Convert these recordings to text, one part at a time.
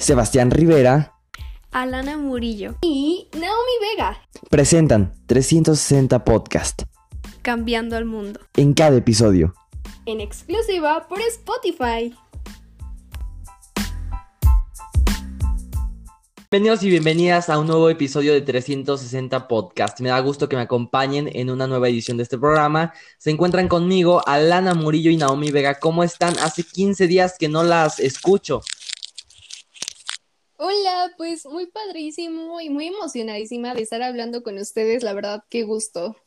Sebastián Rivera, Alana Murillo y Naomi Vega, presentan 360 Podcast cambiando al mundo. en cada episodio. En exclusiva por Spotify. Bienvenidos y bienvenidas a un nuevo episodio de 360 Podcast. Me da gusto que me acompañen en una nueva edición de este programa. Se encuentran conmigo Alana Murillo y Naomi Vega. ¿Cómo están? Hace 15 días que no las escucho. Hola, pues muy padrísimo y muy emocionadísima de estar hablando con ustedes. La verdad, qué gusto.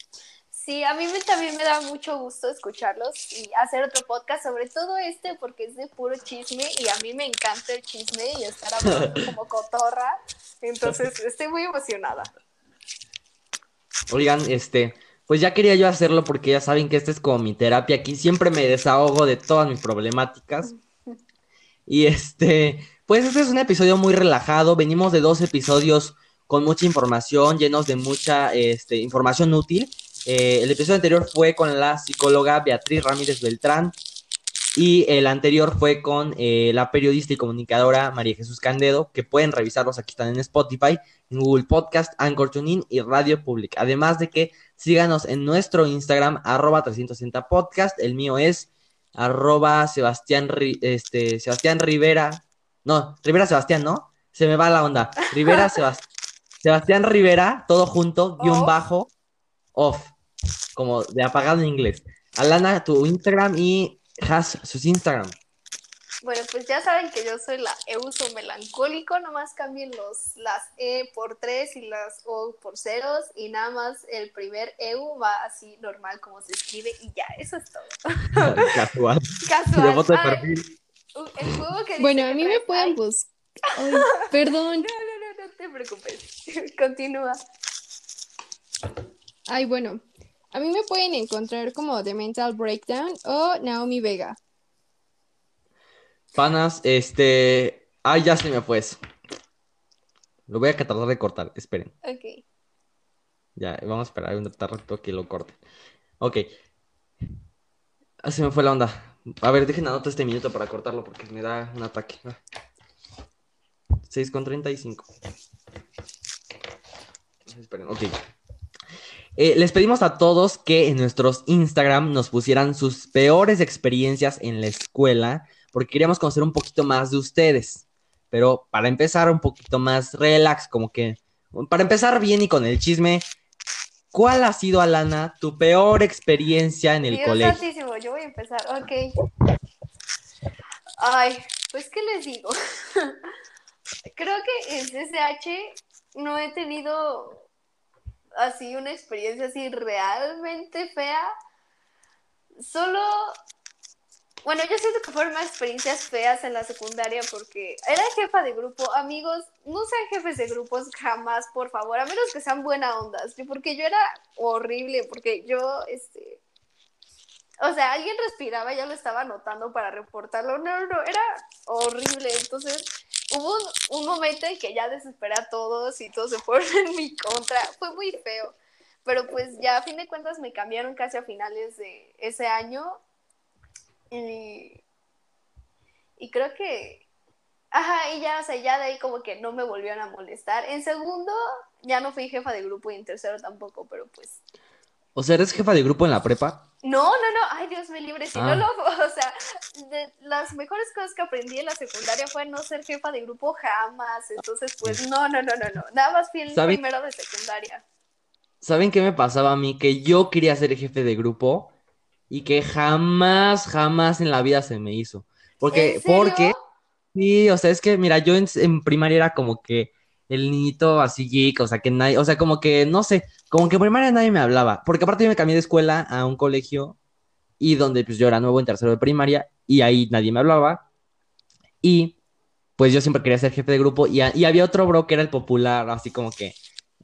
Sí, a mí me, también me da mucho gusto escucharlos y hacer otro podcast, sobre todo este porque es de puro chisme y a mí me encanta el chisme y estar hablando como cotorra. Entonces, estoy muy emocionada. Oigan, este, pues ya quería yo hacerlo porque ya saben que esta es como mi terapia. Aquí siempre me desahogo de todas mis problemáticas. Y este, pues este es un episodio muy relajado. Venimos de dos episodios con mucha información, llenos de mucha este, información útil. Eh, el episodio anterior fue con la psicóloga Beatriz Ramírez Beltrán y el anterior fue con eh, la periodista y comunicadora María Jesús Candedo, que pueden revisarlos aquí están en Spotify, en Google Podcast, Anchor TuneIn y Radio Public. Además de que síganos en nuestro Instagram, arroba 360 podcast, el mío es arroba Sebastián, este, Sebastián Rivera, no, Rivera Sebastián, ¿no? Se me va la onda. Rivera Sebastián. Sebastián Rivera, todo junto, guion Off. bajo, off, como de apagado en inglés. Alana, tu Instagram y has sus Instagram. Bueno, pues ya saben que yo soy la Euso melancólico, nomás cambien los, las E por tres y las O por ceros y nada más el primer EU va así normal como se escribe y ya, eso es todo. Casual. Casual. Foto de perfil. uh, el juego que dice Bueno, a mí me pueden buscar. Ay, perdón. No, no, no, no te preocupes. Continúa. Ay, bueno. A mí me pueden encontrar como The Mental Breakdown o Naomi Vega. Panas, este. Ay, ya se me fue eso. Lo voy a tratar de cortar, esperen. Ok. Ya, vamos a esperar un rato que lo corte. Ok. Ah, se me fue la onda. A ver, dejen anoto este minuto para cortarlo porque me da un ataque. Ah. 6 con 35. Esperen, ok. Eh, les pedimos a todos que en nuestros Instagram nos pusieran sus peores experiencias en la escuela porque queríamos conocer un poquito más de ustedes. Pero para empezar un poquito más relax, como que para empezar bien y con el chisme, ¿cuál ha sido, Alana, tu peor experiencia en el Dios colegio? santísimo, yo voy a empezar. Ok. Ay, pues, ¿qué les digo? Creo que en CCH no he tenido así una experiencia así realmente fea. Solo, bueno, yo siento que fueron más experiencias feas en la secundaria porque era jefa de grupo. Amigos, no sean jefes de grupos jamás, por favor, a menos que sean buena ondas. Porque yo era horrible, porque yo, este, o sea, alguien respiraba y ya lo estaba anotando para reportarlo. No, no, no, era horrible. Entonces, hubo un, un momento en que ya desesperé a todos y todos se fueron en mi contra. Fue muy feo. Pero pues ya a fin de cuentas me cambiaron casi a finales de ese año. Y, y creo que... Ajá, y ya, o sea, ya de ahí como que no me volvieron a molestar. En segundo, ya no fui jefa de grupo y en tercero tampoco, pero pues O sea, ¿eres jefa de grupo en la prepa? no, no, no, ay Dios me libre, si Ah. no lo, o sea, de las mejores cosas que aprendí en la secundaria fue no ser jefa de grupo jamás, entonces pues no, no, no, no, no, nada más fui el primero de secundaria. ¿Saben qué me pasaba a mí? Que yo quería ser jefe de grupo y que jamás, jamás en la vida se me hizo. Porque, porque, sí, o sea, es que, mira, yo en, en primaria era como que el niñito así geek, o sea, que nadie, o sea, como que, no sé, como que en primaria nadie me hablaba. Porque aparte yo me cambié de escuela a un colegio y donde pues yo era nuevo en tercero de primaria y ahí nadie me hablaba. Y pues yo siempre quería ser jefe de grupo y, a- y había otro bro que era el popular, así como que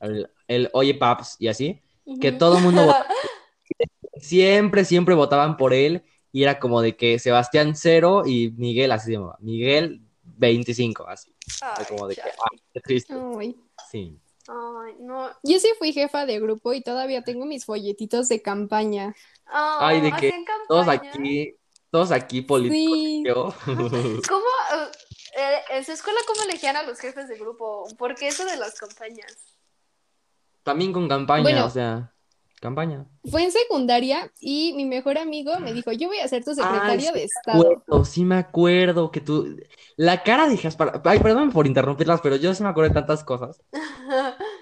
el, el oye paps y así, que todo el mundo. siempre, siempre votaban por él y era como de que Sebastián cero y Miguel así se llamaba, Miguel 25, así, Ay, como de que, ah, qué triste, Ay. sí. Ay, no. Yo sí fui jefa de grupo y todavía tengo mis folletitos de campaña. Ay, de que Todos aquí, todos aquí políticos. Sí. yo. ¿Cómo? uh, Eh, en su escuela, ¿cómo elegían a los jefes de grupo? ¿Por qué eso de las campañas? También con campaña, Bueno. o sea, campaña. Fue en secundaria y mi mejor amigo me dijo, yo voy a ser tu secretario Ay, de Estado. acuerdo, sí me acuerdo que tú. La cara de Jaspar. Ay, perdón por interrumpirlas, pero yo sí me acuerdo de tantas cosas.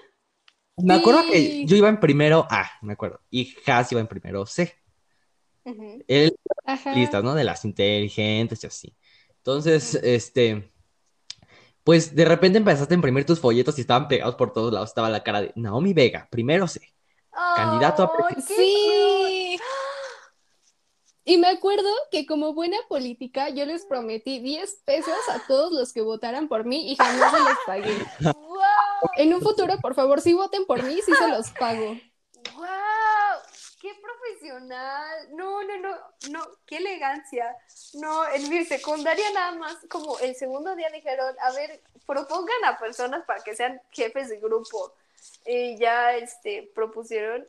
Me acuerdo que yo iba en primero A, me acuerdo. Y Has iba en primero C. Él listas, ¿no? De las inteligentes y así. Entonces, este. Pues de repente empezaste a imprimir tus folletos y estaban pegados por todos lados. Estaba la cara de Naomi Vega, primero C. Candidato a qué Sí. Y me acuerdo que como buena política yo les prometí 10 pesos a todos los que votaran por mí y jamás se los pagué. ¡Wow! En un futuro, por favor, si voten por mí, sí se los pago. ¡Wow! ¡Qué profesional! No, no, no, no, qué elegancia. No, en mi secundaria nada más, como el segundo día dijeron, a ver, propongan a personas para que sean jefes de grupo. Y ya, este, propusieron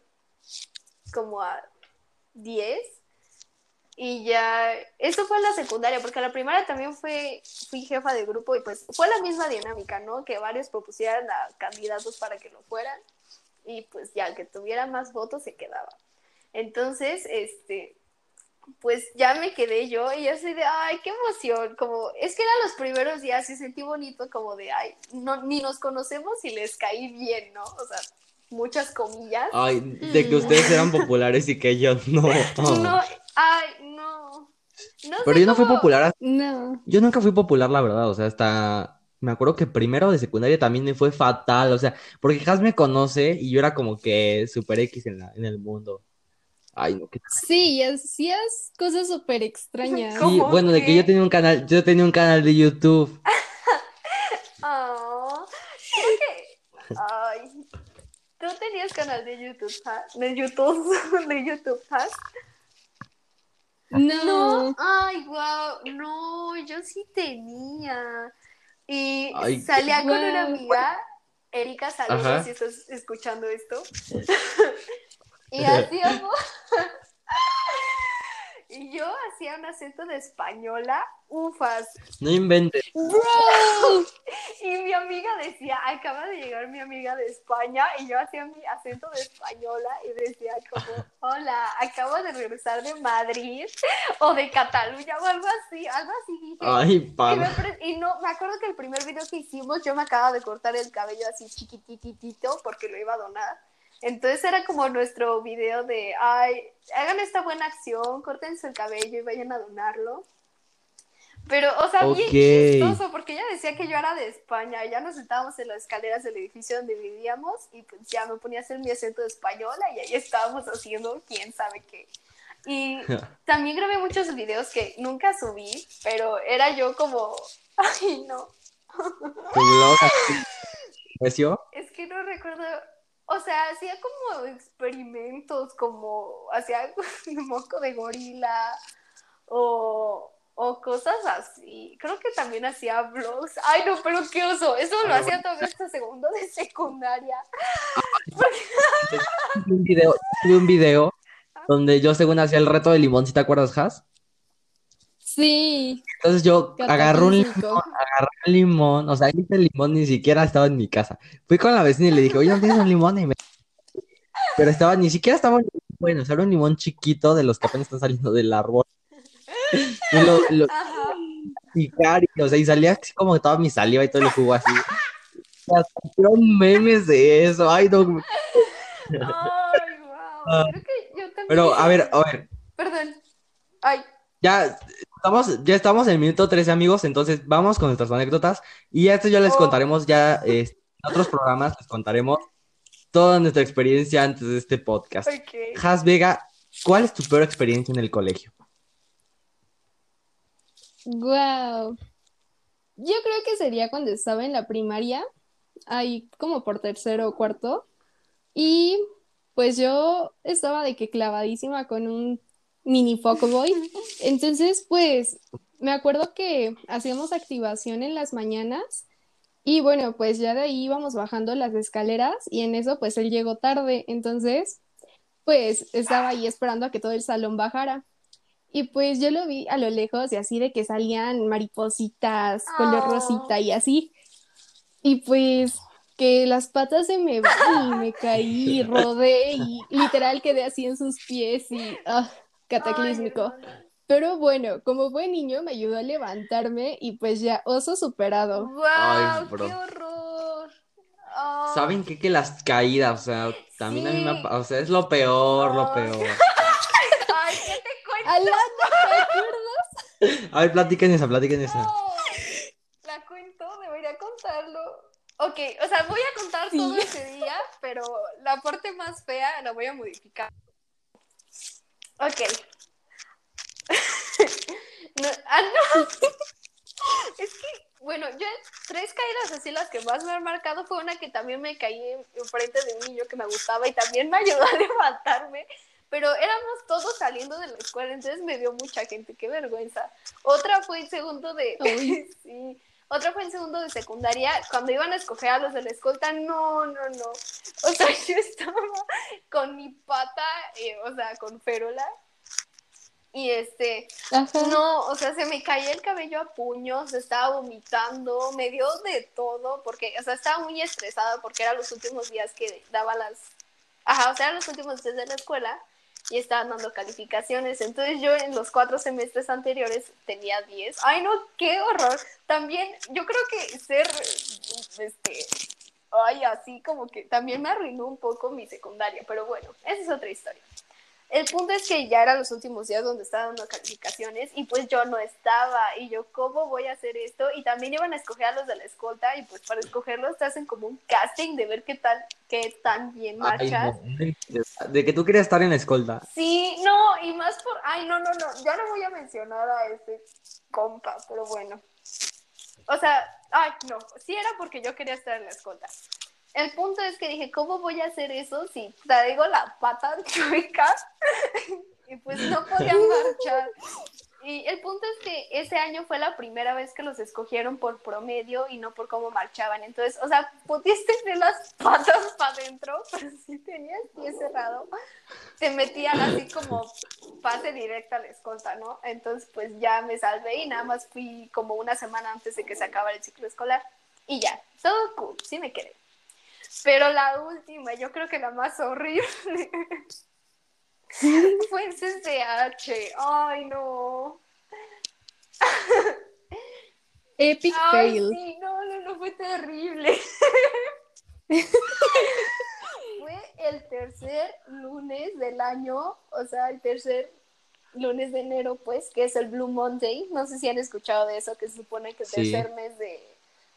como a 10. Y ya, eso fue en la secundaria, porque la primera también fue, fui jefa de grupo y pues fue la misma dinámica, ¿no? Que varios propusieran a candidatos para que lo fueran y pues ya que tuviera más votos se quedaba. Entonces, este, pues ya me quedé yo y yo así de, ay, qué emoción, como, es que eran los primeros días y sentí bonito como de, ay, no, ni nos conocemos y les caí bien, ¿no? O sea, muchas comillas. Ay, de que ustedes eran populares y que yo no. No, ay, no. No Pero sé yo no fui popular. No. Yo nunca fui popular, la verdad. O sea, hasta. Me acuerdo que primero de secundaria también me fue fatal. O sea, porque Has me conoce y yo era como que super X en, la, en el mundo. Ay, no, qué Sí, y hacías cosas súper extrañas. Sí, bueno, de que yo tenía un canal, yo tenía un canal de YouTube. Que, ay, tú tenías canal de YouTube, de YouTube, de YouTube, ¿ah? No. No, ay, wow, no, yo sí tenía. Y Ay, salía con una amiga, Erika, saludos si estás escuchando esto. y hacíamos. y yo hacía un acento de española, ufas. No inventes. Y mi amiga decía, acaba de llegar mi amiga de España, y yo hacía mi acento de española y decía como, hola, acabo de regresar de Madrid o de Cataluña o algo así, algo así dije. Ay, Y, pana. y no, me acuerdo que el primer video que hicimos yo me acababa de cortar el cabello así chiquititito porque lo iba a donar. Entonces era como nuestro video de, ay, hagan esta buena acción, córtense el cabello y vayan a donarlo. Pero, o sea, bien Ok. chistoso, porque ella decía que yo era de España. Ya nos sentábamos en las escaleras del edificio donde vivíamos y pues ya me ponía a hacer mi acento de española y ahí estábamos haciendo quién sabe qué. Y también grabé muchos videos que nunca subí, pero era yo como, ay, no. ¿Creció? es que no recuerdo, o sea, hacía como experimentos, como hacía moco de gorila o, o cosas así. Creo que también hacía vlogs. Ay, no, pero qué oso, eso lo Ay, hacía todavía hasta segundo de secundaria. Tuve un video, tuve un video donde yo según hacía el reto de limón, ¿sí te acuerdas, Has? Sí. Entonces yo agarré un, catafísico. agarré un limón, o sea, ese limón ni siquiera estaba en mi casa. Fui con la vecina y le dije, oye, ¿no tienes un limón? Y me... Pero estaba, ni siquiera estaba limón bueno, o sea, era un limón chiquito de los que apenas están saliendo del árbol. Y lo, lo picar, y, o sea, y salía así como toda mi saliva y todo el jugo así. Hicieron memes de eso, ay, no. Ay, wow. Creo que yo también. Pero, a ver, a ver, Perdón. Ay, ya estamos, ya estamos en el minuto 13, amigos, entonces vamos con nuestras anécdotas y esto ya les Oh. contaremos ya eh, en otros programas, les contaremos toda nuestra experiencia antes de este podcast. ok. Has Vega, ¿cuál es tu peor experiencia en el colegio? Wow. Yo creo que sería cuando estaba en la primaria, ahí como por tercero o cuarto, y pues yo estaba de que clavadísima con un mini Boy. Entonces, pues me acuerdo que hacíamos activación en las mañanas y bueno, pues ya de ahí íbamos bajando las escaleras y en eso pues él llegó tarde, entonces pues estaba ahí esperando a que todo el salón bajara. Y pues yo lo vi a lo lejos y así de que salían maripositas, color Oh. rosita y así. Y pues que las patas se me van y me caí, rodé y literal quedé así en sus pies y ah, cataclísmico. Ay. Pero bueno, como buen niño me ayudó a levantarme y pues ya, oso superado. Bro. ¡Qué horror! ¿Saben qué? Que las caídas, o sea, también a mí me o sea, es lo peor, lo peor. Ay, ¿qué te cuento? Alana, ¿te acuerdas? A ver, platiquen esa, platiquen esa. No, la cuento, debería contarlo. Ok, o sea, voy a contar Sí. todo ese día, pero la parte más fea la voy a modificar. Ok. No, ah, no. Es que, bueno, yo tres caídas así las que más me han marcado fue una que también me caí en- enfrente de un niño que me gustaba y también me ayudó a levantarme. Pero éramos todos saliendo de la escuela, entonces me vio mucha gente, qué vergüenza. Otra fue en segundo de... Sí. Otra fue en segundo de secundaria, cuando iban a escoger a los de la escolta, no, no, no. O sea, yo estaba con mi pata, eh, o sea, con férola. Y este, Ajá. no, o sea, se me caía el cabello a puños, estaba vomitando, me dio de todo, porque, o sea, estaba muy estresada porque eran los últimos días que daba las, ajá, o sea, eran los últimos días de la escuela y estaban dando calificaciones. Entonces yo en los cuatro semestres anteriores tenía 10. Ay, no, qué horror. También, yo creo que ser, este, ay, así como que también me arruinó un poco mi secundaria, pero bueno, esa es otra historia. El punto es que ya eran los últimos días donde estaba dando calificaciones y pues yo no estaba y yo cómo voy a hacer esto y también iban a escoger a los de la escolta y pues para escogerlos te hacen como un casting de ver qué tal qué tan bien Ay, marchas. no. De que tú querías estar en la escolta. Sí, no, y más por ay no no no, ya no voy a mencionar a este compa, pero bueno. O sea, ay no, sí era porque yo quería estar en la escolta. El punto es que dije, ¿cómo voy a hacer eso si traigo la pata chueca? y pues no podía marchar. Y el punto es que ese año fue la primera vez que los escogieron por promedio y no por cómo marchaban. Entonces, o sea, pudiste tener las patas para adentro, pero si tenías pie cerrado, te metían así como pase directa a la escolta, ¿no? Entonces, pues ya me salvé y nada más fui como una semana antes de que se acabara el ciclo escolar. Y ya, todo cool, sí me quedé. Pero la última, yo creo que la más horrible, fue en CCH. Ay, no. Epic Ay, fail. sí, no, no, no, fue terrible. fue el tercer lunes del año, o sea, el tercer lunes de enero, pues, que es el Blue Monday. No sé si han escuchado de eso, que se supone que el Sí. tercer mes de...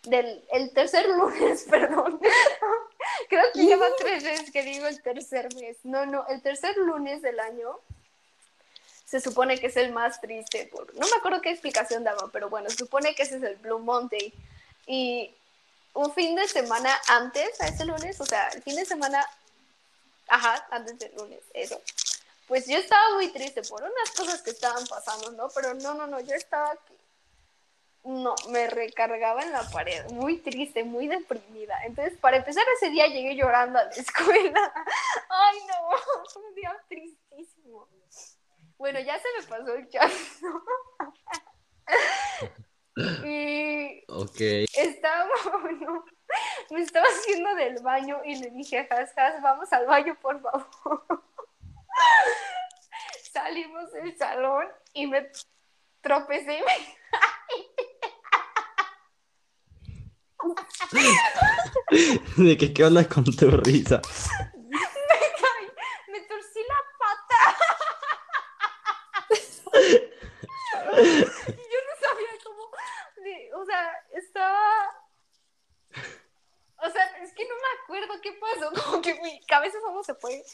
Del, el tercer lunes, perdón. Creo que lleva tres veces que digo el tercer mes. No, no, el tercer lunes del año se supone que es el más triste. Por... No me acuerdo qué explicación daba, pero bueno, se supone que ese es el Blue Monday. Y un fin de semana antes a ese lunes, o sea, el fin de semana, ajá, antes del lunes, eso. Pues yo estaba muy triste por unas cosas que estaban pasando, ¿no? Pero no, no, no, yo estaba no, me recargaba en la pared, muy triste, muy deprimida. Entonces, para empezar ese día llegué llorando a la escuela. Ay, no, un día tristísimo. Bueno, ya se me pasó el llanto. y Ok. estaba, bueno, me estaba haciendo del baño y le dije Has, Has, vamos al baño, por favor. Salimos del salón y me tropecé y me De que qué onda con tu risa. caí, me torcí la pata. yo no sabía cómo, o sea, estaba, o sea, es que no me acuerdo qué pasó, como que mi cabeza solo se fue,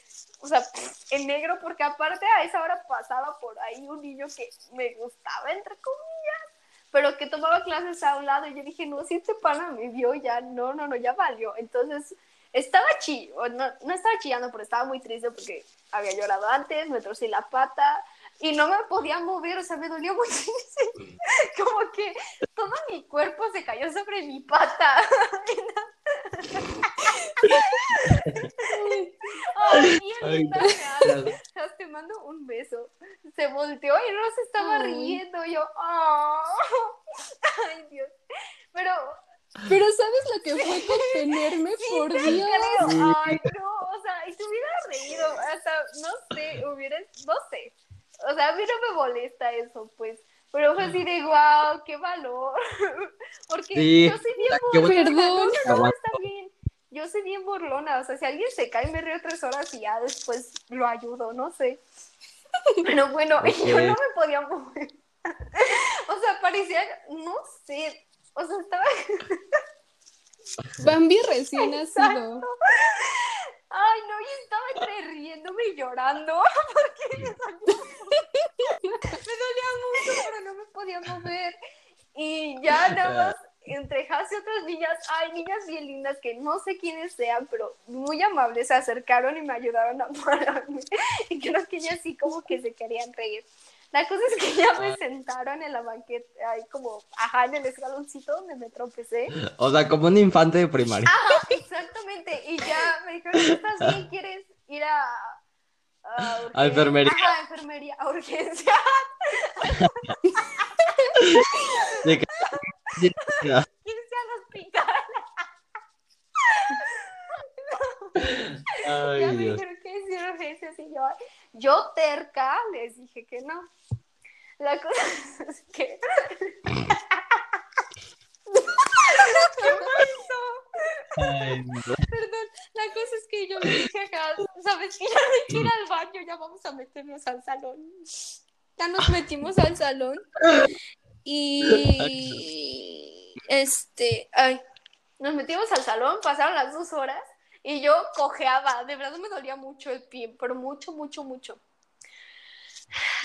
o sea, en negro, porque aparte a esa hora pasaba por ahí un niño que me gustaba, entre comillas, pero que tomaba clases a un lado y yo dije, no, si este pana me vio, ya, no, no, no, ya valió. Entonces, estaba chillando, no, no estaba chillando, pero estaba muy triste porque había llorado antes, me torcí la pata y no me podía mover, o sea, me dolió muchísimo. Como que todo mi cuerpo se cayó sobre mi pata. Ay, y Ay. Te mando un beso. Se volteó y no se estaba Ay. riendo. Y yo, "Ah". ay, Dios. Pero, Pero ¿sabes lo que fue contenerme? Por te Dios. creo. Ay, no, o sea, y te hubiera reído, hasta, no sé, hubieras, no sé. O sea, a mí no me molesta eso, pues. Pero fue así de, wow, qué valor. Porque Sí, yo soy bien burlona. No, Perdón. no, no, está bien. Yo soy bien burlona. O sea, si alguien se cae, me río tres horas y ya después lo ayudo, no sé. Pero bueno, yo no me podía mover. O sea, parecía, no sé. O sea, estaba. Bambi recién nacido. Ay, no, yo estaba entre riéndome y llorando porque me dolía, me dolía mucho, pero no me podía mover. Y ya nada más, entre Has y otras niñas, hay niñas bien lindas que no sé quiénes sean, pero muy amables, se acercaron y me ayudaron a pararme. Y creo que ellas sí como que se querían reír. La cosa es que ya me sentaron en la banqueta, ahí como, ajá, en el escaloncito donde me tropecé. O sea, como un infante de primaria. Ajá, exactamente. Y ya me dijeron, ¿estás bien? ¿Quieres ir a, a, A enfermería. Ajá, a enfermería, a urgencia. De que- ¿Quieres ir al hospital? ya Ay, me Dios. dijeron que urgencias y yo, yo terca les dije que no. La cosa es que... Ay, no. Perdón, la cosa es que yo le dije acá, sabes que ya hay que ir al baño, ya vamos a meternos al salón. Ya nos metimos al salón y este, ay, nos metimos al salón, pasaron las dos horas y yo cojeaba, de verdad me dolía mucho el pie, pero mucho, mucho, mucho.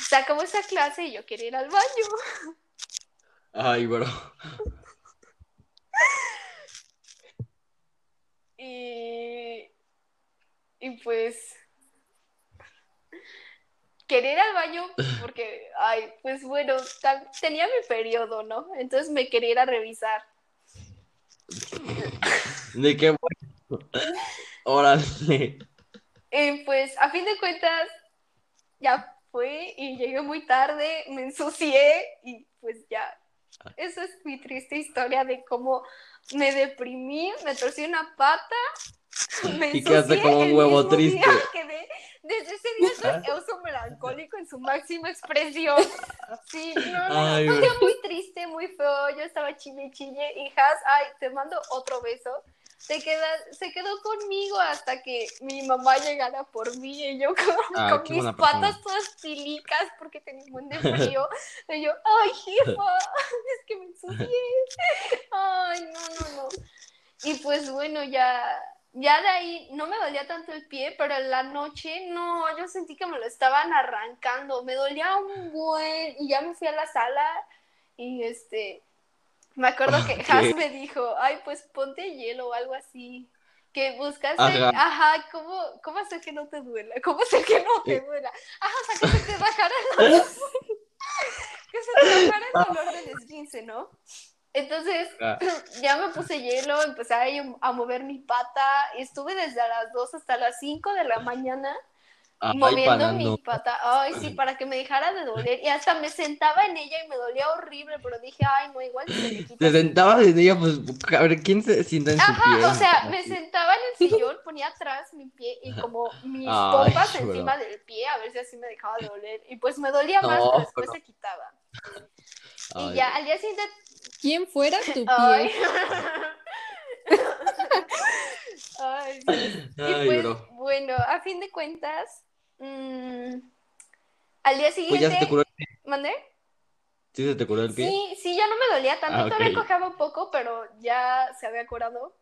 Se acabó esa clase y yo quería ir al baño. Ay, bro. Y, y pues quería ir al baño porque, ay, pues bueno, tenía mi periodo, ¿no? Entonces me quería ir a revisar. De qué bueno. Órale. Y pues a fin de cuentas ya fue y llegué muy tarde, me ensucié y pues ya. Esa es mi triste historia de cómo me deprimí, me torcí una pata, me Y quedaste como un huevo triste. quedé- desde ese día soy oso melancólico en su máxima expresión. Sí, no, no, Ay, fue día muy triste, muy feo. Yo estaba chille, chille. Y Has, ay, te mando otro beso. Se, queda, se quedó conmigo hasta que mi mamá llegara por mí y yo con, Ah, con mis patas persona. todas tilicas porque tenía un de frío. Y yo, ay, jefa, es que me ensucié. Ay, no, no, no. Y pues bueno, ya, ya de ahí no me dolía tanto el pie, pero en la noche no, yo sentí que me lo estaban arrancando, me dolía un buen y ya me fui a la sala y este, me acuerdo que. Has me dijo, ay, pues ponte hielo o algo así. Que buscaste, Ajá. ajá, ¿cómo, ¿cómo hacer que no te duela? ¿Cómo hacer que no te Eh. duela? Ajá, o sea, que se te bajara el dolor. que se te bajara el dolor del esguince, ¿no? Entonces, Ah, ya me puse hielo, empecé a, a mover mi pata, estuve desde las 2 hasta las 5 de la mañana Ay, moviendo pana, mi pata. Ay, sí, para que me dejara de doler. Y hasta me sentaba en ella y me dolía horrible, pero dije, ay, no, igual se me quita. Te sentabas en ella, pues, a ver, ¿quién se sienta en su Ajá, pie? o sea, me sentaba en el sillón, ponía atrás mi pie y como mis Ay, pompas bro. encima del pie, a ver si así me dejaba de doler. Y pues me dolía más, No, pero después pero- se quitaba. Ay, Y ya, al día siguiente ¿Quién fuera tu pie? Ay. Ay, Dios. Y Ay, pues, bro. bueno, a fin de cuentas, mm, al día Pues siguiente, ya se te curó el pie. ¿mandé? ¿Sí se te curó el pie? Sí, sí, ya no me dolía tanto, Ah, todavía ok. cojeaba un poco, pero ya se había curado.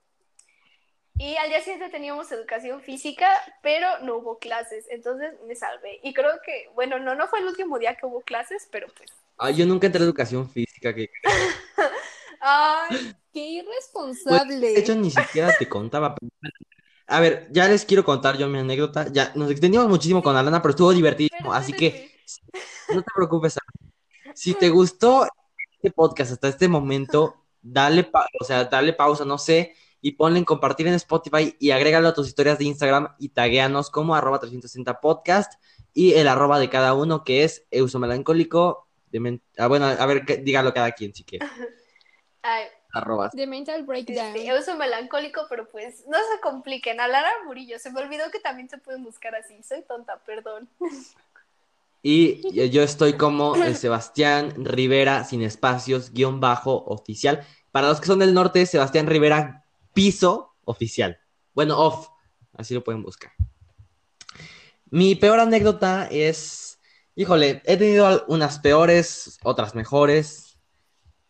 Y al día siguiente teníamos educación física, pero no hubo clases, entonces me salvé. Y creo que, bueno, no, no fue el último día que hubo clases, pero pues. Ay, yo nunca entré a educación física. Que... Ay, ¡Qué Pues, irresponsable! de hecho, ni siquiera te contaba. A ver, ya les quiero contar yo mi anécdota. Ya nos extendimos muchísimo con Alana, pero estuvo divertidísimo. Así que no te preocupes. Alana. Si te gustó este podcast hasta este momento, dale, o sea, dale pausa, no sé, y ponle en compartir en Spotify y agrégalo a tus historias de Instagram y tagueanos como arroba 360 podcast y el arroba de cada uno que es eusomelancólico. De ah, bueno, a ver, dígalo cada quien si quiere. Arrobas. De Mental Breakdown. yo uso melancólico, pero pues no se compliquen. A Lara Murillo, se me olvidó que también se pueden buscar así. Soy tonta, perdón. Y yo estoy como Sebastián Rivera, sin espacios, guion bajo, oficial. Para los que son del norte, Sebastián Rivera, piso, oficial. Bueno, off. Así lo pueden buscar. Mi peor anécdota es, híjole, he tenido unas peores, otras mejores.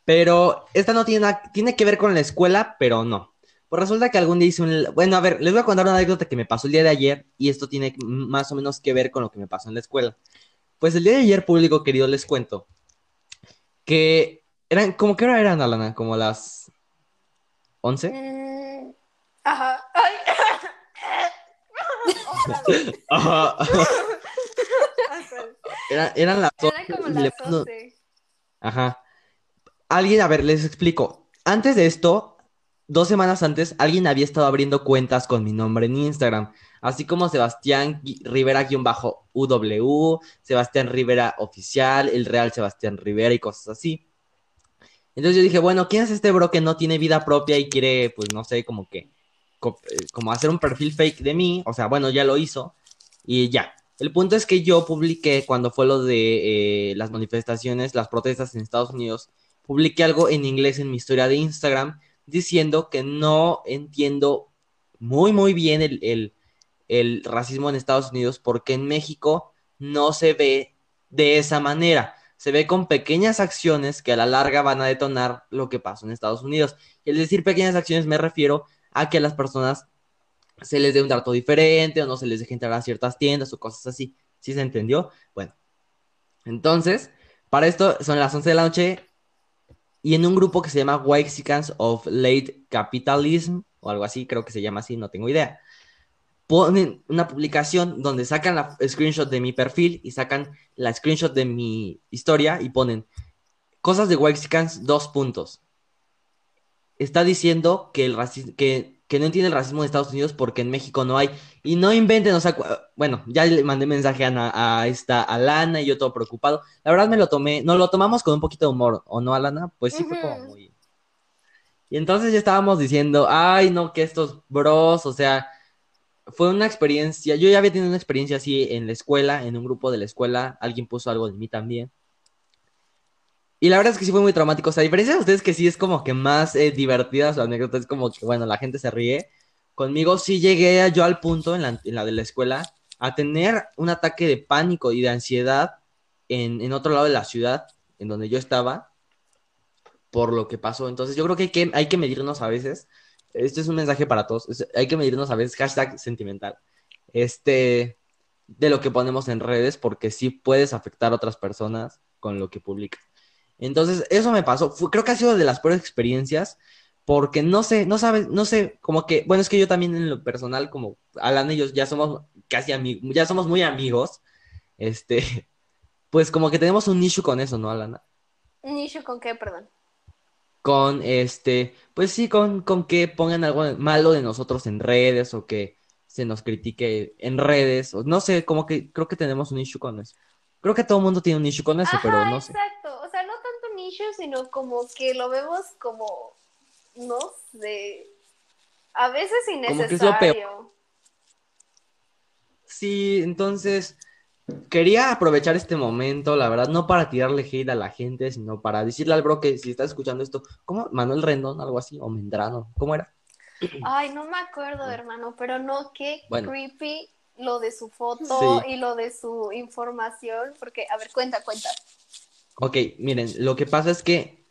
Pero esta no tiene nada, tiene que ver con la escuela, pero no. Pues resulta que algún día hice un... Bueno, a ver, les voy a contar una anécdota que me pasó el día de ayer y esto tiene más o menos que ver con lo que me pasó en la escuela. Pues el día de ayer, público querido, les cuento que eran, ¿cómo qué hora eran, Alana? ¿Como las 11? Mm, ajá. Ay. ajá. eran las 11. Eran como las 11. Ajá alguien, a ver, les explico. Antes de esto, dos semanas antes, alguien había estado abriendo cuentas con mi nombre en Instagram, así como Sebastián Rivera-UW, Sebastián Rivera Oficial, el Real Sebastián Rivera y cosas así. Entonces yo dije, bueno, ¿quién es este bro que no tiene vida propia y quiere, pues no sé, como que, eh, como hacer un perfil fake de mí? O sea, bueno, ya lo hizo y ya. El punto es que yo publiqué cuando fue lo de eh, las manifestaciones, las protestas en Estados Unidos, publiqué algo en inglés en mi historia de Instagram diciendo que no entiendo muy, muy bien el, racismo en Estados Unidos porque en México no se ve de esa manera. Se ve con pequeñas acciones que a la larga van a detonar lo que pasó en Estados Unidos. Y al decir pequeñas acciones me refiero a que las personas se les dé un trato diferente o no se les deje entrar a ciertas tiendas o cosas así. ¿Sí se entendió? Bueno, entonces, para esto son las 11 de la noche y en un grupo que se llama Mexicans of Late Capitalism, o algo así, creo que se llama así, no tengo idea. Ponen una publicación donde sacan la screenshot de mi perfil y sacan la screenshot de mi historia y ponen cosas de Mexicans, dos puntos. Está diciendo que el racismo, que que no entiende el racismo de Estados Unidos porque en México no hay. Y no inventen, o sea, bueno, ya le mandé mensaje a, a esta Alana y yo todo preocupado. La verdad me lo tomé, nos lo tomamos con un poquito de humor, ¿o no, Alana? Pues sí, fue como muy... Y entonces ya estábamos diciendo, ay, no, que estos bros, o sea, fue una experiencia, yo ya había tenido una experiencia así en la escuela, en un grupo de la escuela, alguien puso algo de mí también. Y la verdad es que sí fue muy traumático. O sea, a diferencia de ustedes que sí es como que más eh, divertida su anécdota, es como que, bueno, la gente se ríe. Conmigo sí llegué yo al punto en la, de la escuela a tener un ataque de pánico y de ansiedad en, otro lado de la ciudad, en donde yo estaba, por lo que pasó. Entonces yo creo que hay que, hay que medirnos a veces. Este es un mensaje para todos. hay que medirnos a veces, hashtag sentimental. Este, de lo que ponemos en redes, porque sí puedes afectar a otras personas con lo que publicas. Entonces, eso me pasó. creo que ha sido de las peores experiencias porque no sé, no sabes, no sé, como que, bueno, es que yo también en lo personal, como Alan y yo ya somos casi amigos, ya somos muy amigos, este, pues como que tenemos un issue con eso, ¿no, Alana? ¿Un issue con qué, perdón? Con este, pues sí, con, con que pongan algo malo de nosotros en redes o que se nos critique en redes, o no sé, como que creo que tenemos un issue con eso. Creo que todo el mundo tiene un issue con eso, pero no sé. Exacto, o sino como que lo vemos como, no sé, a veces innecesario. Sí, entonces quería aprovechar este momento, la verdad, no para tirarle hate a la gente, sino para decirle al bro que si está escuchando esto, ¿cómo? Manuel Rendón, algo así, o Mendrano, ¿cómo era? Ay, no me acuerdo, hermano, pero no, qué creepy lo de su foto y lo de su información, porque, a ver, cuenta, cuenta. Ok, miren, lo que pasa es que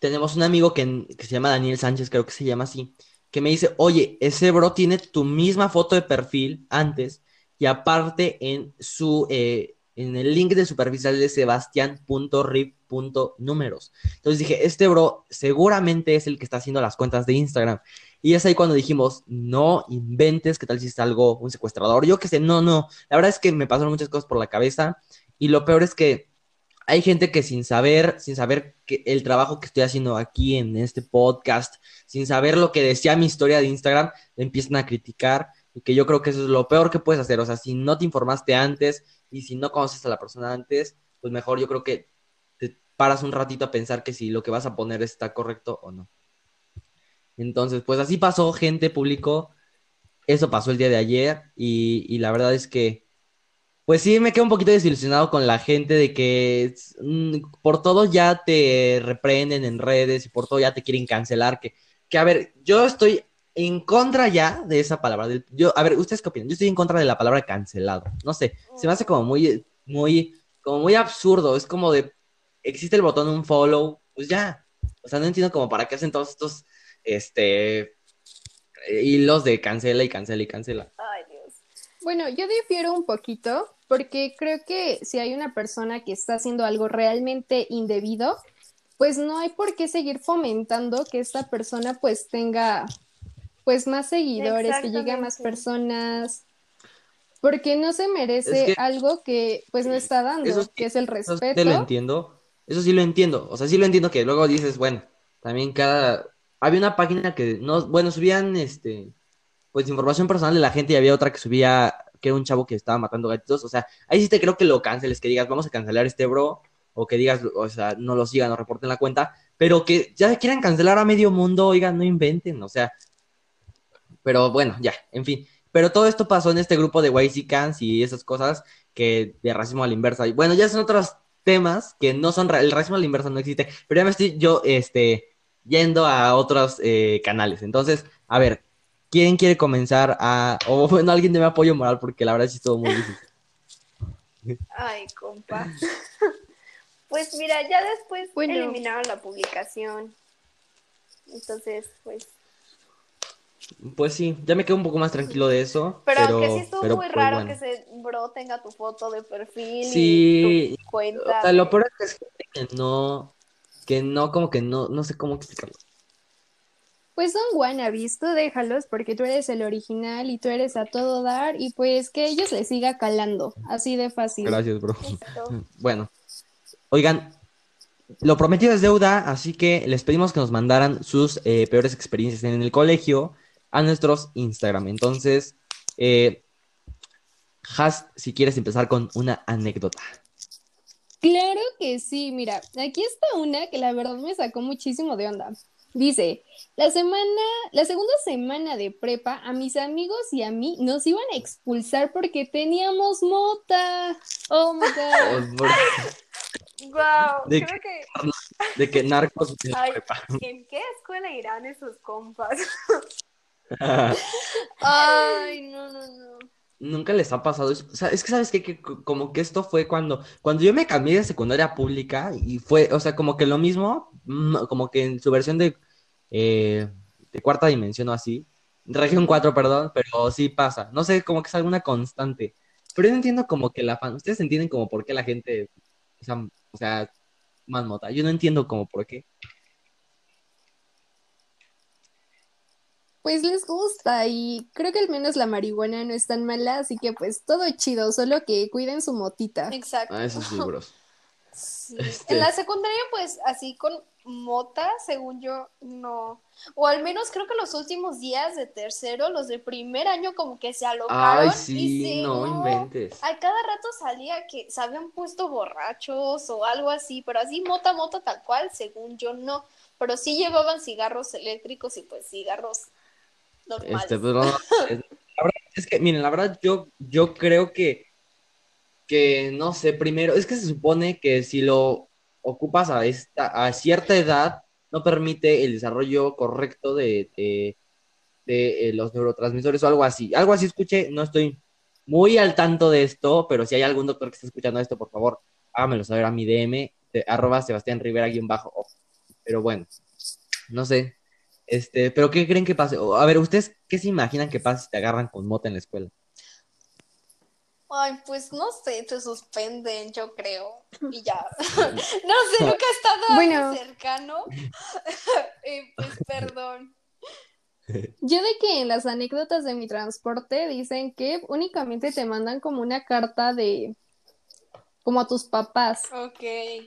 tenemos un amigo que, se llama Daniel Sánchez, creo que se llama así, que me dice, oye, ese bro tiene tu misma foto de perfil antes y aparte en su, eh, en el link de su perfil sale sebastián.rip.números. Entonces dije, este bro seguramente es el que está haciendo las cuentas de Instagram. Y es ahí cuando dijimos, no inventes, ¿qué tal si es algo, un secuestrador? Yo qué sé, no, no. La verdad es que me pasaron muchas cosas por la cabeza. Y lo peor es que hay gente que sin saber, sin saber que el trabajo que estoy haciendo aquí en este podcast, sin saber lo que decía mi historia de Instagram, empiezan a criticar y que yo creo que eso es lo peor que puedes hacer. O sea, si no te informaste antes y si no conoces a la persona antes, pues mejor yo creo que te paras un ratito a pensar que si lo que vas a poner está correcto o no. Entonces, pues así pasó, gente, público. Eso pasó el día de ayer y la verdad es que pues sí, me quedo un poquito desilusionado con la gente de que mm, por todo ya te reprenden en redes y por todo ya te quieren cancelar. Que, que a ver, yo estoy en contra ya de esa palabra. yo, a ver, ¿ustedes qué opinan? Yo estoy en contra de la palabra cancelado. No sé, se me hace como muy, muy, como muy absurdo. Es como de, existe el botón un follow, pues ya. O sea, no entiendo como para qué hacen todos estos, este, hilos de cancela y cancela y cancela. Bueno, yo difiero un poquito porque creo que si hay una persona que está haciendo algo realmente indebido, pues no hay por qué seguir fomentando que esta persona pues tenga pues más seguidores, que llegue a más personas, porque no se merece algo que pues no está dando, que es el respeto. Eso sí lo entiendo, eso sí lo entiendo, o sea, sí lo entiendo que luego dices, bueno, también cada, había una página que no, bueno, subían este, pues información personal de la gente y había otra que subía que era un chavo que estaba matando gatitos, o sea, ahí sí te creo que lo canceles, que digas, vamos a cancelar este bro, o que digas, o sea, no lo sigan o reporten la cuenta, pero que ya quieran cancelar a medio mundo, oigan, no inventen, o sea, pero bueno, ya, en fin. Pero todo esto pasó en este grupo de YC y esas cosas que de racismo a la inversa. Y bueno, ya son otros temas que no son, el racismo a la inversa no existe, pero ya me estoy yo, este, yendo a otros eh, canales. Entonces, a ver, ¿Quién quiere comenzar a, o bueno, alguien de mi apoyo moral? Porque la verdad sí estuvo muy difícil. Ay, compa. Pues mira, ya después eliminaron la publicación. Entonces, pues. Pues sí, ya me quedo un poco más tranquilo de eso. Pero, que sí estuvo muy pues raro que ese bro tenga tu foto de perfil sí, y tu cuenta. O sea, lo peor es que no, que no, como que no, no sé cómo explicarlo. Pues son wannabes, tú déjalos porque tú eres el original y tú eres a todo dar y pues que ellos les siga calando, así de fácil. Gracias, bro. Bueno, oigan, lo prometido es deuda, así que les pedimos que nos mandaran sus eh, peores experiencias en el colegio a nuestros Instagram. Entonces, eh, Has, si quieres empezar con una anécdota. Claro que sí, mira, aquí está una que la verdad me sacó muchísimo de onda. Dice, la semana, la segunda semana de prepa, a mis amigos y a mí nos iban a expulsar porque teníamos mota. Oh my god. wow, de creo que, De que narcos ¿En qué escuela irán esos compas? Ay, no, no, no. Nunca les ha pasado eso. O sea, es que sabes qué? que como que esto fue cuando, cuando yo me cambié de secundaria pública y fue, o sea, como que lo mismo, mm, como que en su versión de eh, de cuarta dimensión o así. Región 4, perdón, pero sí pasa. No sé, como que es alguna constante. Pero yo no entiendo como que la fan. Ustedes entienden como por qué la gente. O sea, más mota. Yo no entiendo como por qué. Pues les gusta y creo que al menos la marihuana no es tan mala, así que pues todo chido, solo que cuiden su motita. Exacto. Ah, eso sí, bros. En la secundaria, pues así con mota, según yo, no. O al menos creo que los últimos días de tercero, los de primer año como que se alocaron. Ay, sí, no, inventes. A cada rato salía que se habían puesto borrachos o algo así, pero así mota, mota tal cual, según yo no. Pero sí llevaban cigarros eléctricos y pues cigarros normales. Este, pero, la verdad es que, miren, la verdad yo, yo creo que que no sé, primero, es que se supone que si lo ocupas a, esta, a cierta edad, no permite el desarrollo correcto de, de, eh, los neurotransmisores o algo así. Algo así escuché, no estoy muy al tanto de esto, pero si hay algún doctor que esté escuchando esto, por favor, hágamelo saber a mi DM, arroba Sebastián Rivera, guion bajo. Pero bueno, no sé. Este, pero ¿qué creen que pase? A ver, ¿ustedes qué se imaginan que pase si te agarran con mota en la escuela? Ay, pues no sé, te suspenden, yo creo. Y ya. no sé, nunca he estado bueno. cercano. eh, pues perdón. Yo de que en las anécdotas de mi transporte dicen que únicamente te mandan como una carta de como a tus papás, Ok.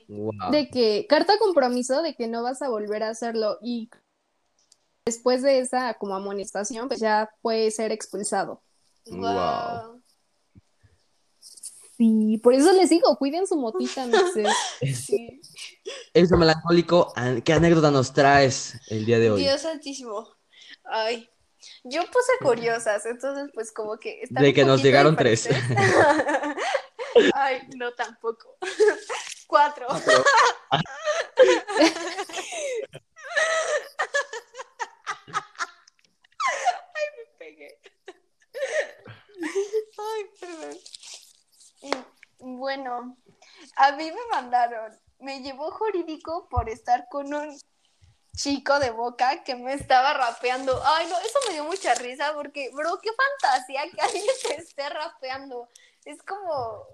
Wow. de que carta compromiso de que no vas a volver a hacerlo y después de esa como amonestación, pues ya puede ser expulsado. Wow. Wow. Sí, por eso les digo, cuiden su motita, mixes. Sí. Eso melancólico, an- ¿qué anécdota nos traes el día de hoy? Dios santísimo. Ay. Yo puse curiosas, entonces pues como que De que nos llegaron tres. Ay, no tampoco. Cuatro. Ay, me pegué. Ay, perdón. Y, Bueno, a mí me mandaron, me llevó jurídico por estar con un chico de boca que me estaba rapeando. Ay, no, eso me dio mucha risa porque, bro, qué fantasía que alguien te esté rapeando. Es como,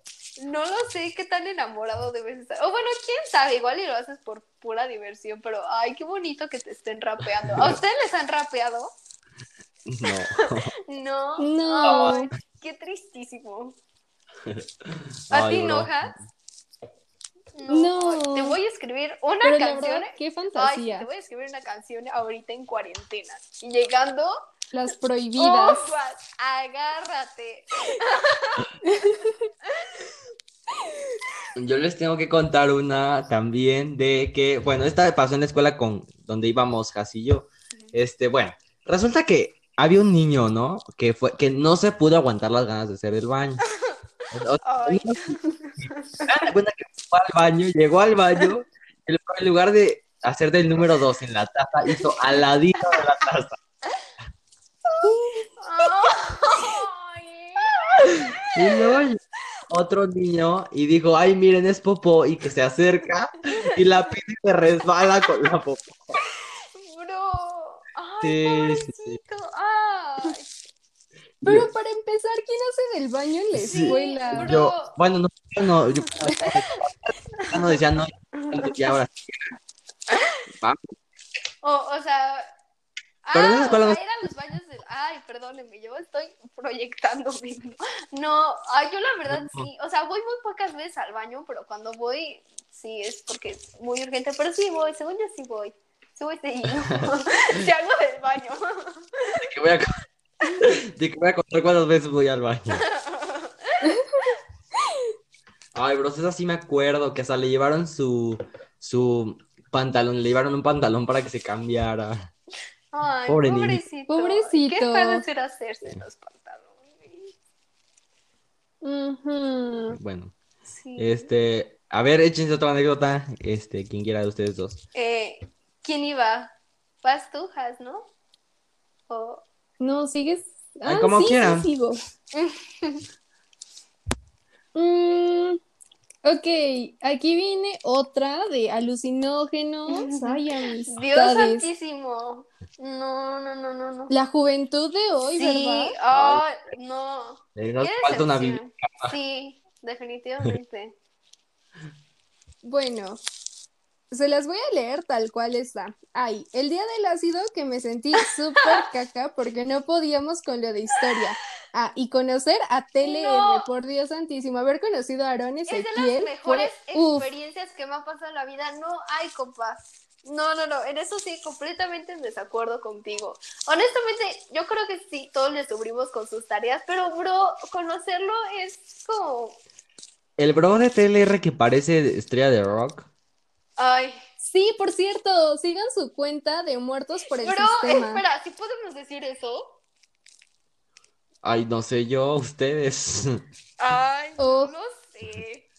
no lo sé qué tan enamorado debes estar. O bueno, quién sabe, igual y lo haces por pura diversión, pero ay, qué bonito que te estén rapeando. ¿A ustedes les han rapeado? No. No. No. Ay, qué tristísimo. ¿A Ay, ti enojas? No. Te voy a escribir una Pero canción. verdad, qué Ay, fantasía. te voy a escribir una canción ahorita en cuarentena. Y llegando, Las prohibidas. ¡ufas! agárrate. Yo les tengo que contar una también de que, bueno, esta pasó en la escuela con donde íbamos Has y yo. Este, bueno, resulta que había un niño, ¿no? Que fue, que no se pudo aguantar las ganas de hacer el baño. Ay. Cuenta que fue al baño, llegó al baño, y en lugar de hacer del número dos en la taza, hizo al ladito de la taza. Y luego otro niño y dijo, ay, miren, es popó, y que se acerca y la pide y se resbala con la popó. Bro. Ay, Sí, sí, sí. Ay. Pero para empezar, ¿quién hace del baño en la Sí, escuela? bro. Yo, bueno, no, yo no, yo ya no decía no, y ahora sí. Vamos. O, o sea. Pero ah, o no- sea, eran los baños del. Ay, perdónenme, yo estoy proyectándome. No, ay, yo la verdad sí. O sea, voy muy pocas veces al baño, pero cuando voy, sí es porque es muy urgente. Pero sí voy, según yo sí voy. Sí voy seguido. Si hago del baño. De que voy a, de que voy a contar cuántas veces voy al baño. Ay, bro, eso sí me acuerdo, que hasta le llevaron su, su pantalón, le llevaron un pantalón para que se cambiara. Ay, Pobre niño. pobrecito. Pobrecito. Qué es era hacerse los pantalones. Bueno, Sí. este, a ver, échense otra anécdota, este, quien quiera de ustedes dos. Eh, ¿Quién iba? Vas tú, Has, ¿no? O... No, sigues. Ay, Ah, como sí, sigo. Mm, ok, aquí viene otra de alucinógenos. Ay, Dios santísimo. No, no, no, no, no. La juventud de hoy, sí, ¿verdad? ay, no. Eh, Nos Qué falta una. Biblia. Sí, definitivamente. Bueno, se las voy a leer tal cual está. Ay, el día del ácido que me sentí súper caca porque no podíamos con lo de historia. Ah, y conocer a TLR, No. por Dios santísimo, haber conocido a Aaron es de las mejores fue, uf, experiencias que me ha pasado en la vida. No hay, compa. No, no, no. En eso sí, completamente en desacuerdo contigo. Honestamente, yo creo que sí, todos le sufrimos con sus tareas, pero, bro, conocerlo es como. El bro de TLR que parece estrella de rock. Ay. Sí, por cierto, sigan su cuenta de muertos por el sistema. espera, ¿sí podemos decir eso? Ay, no sé yo, ustedes. Ay, Oh. no sé.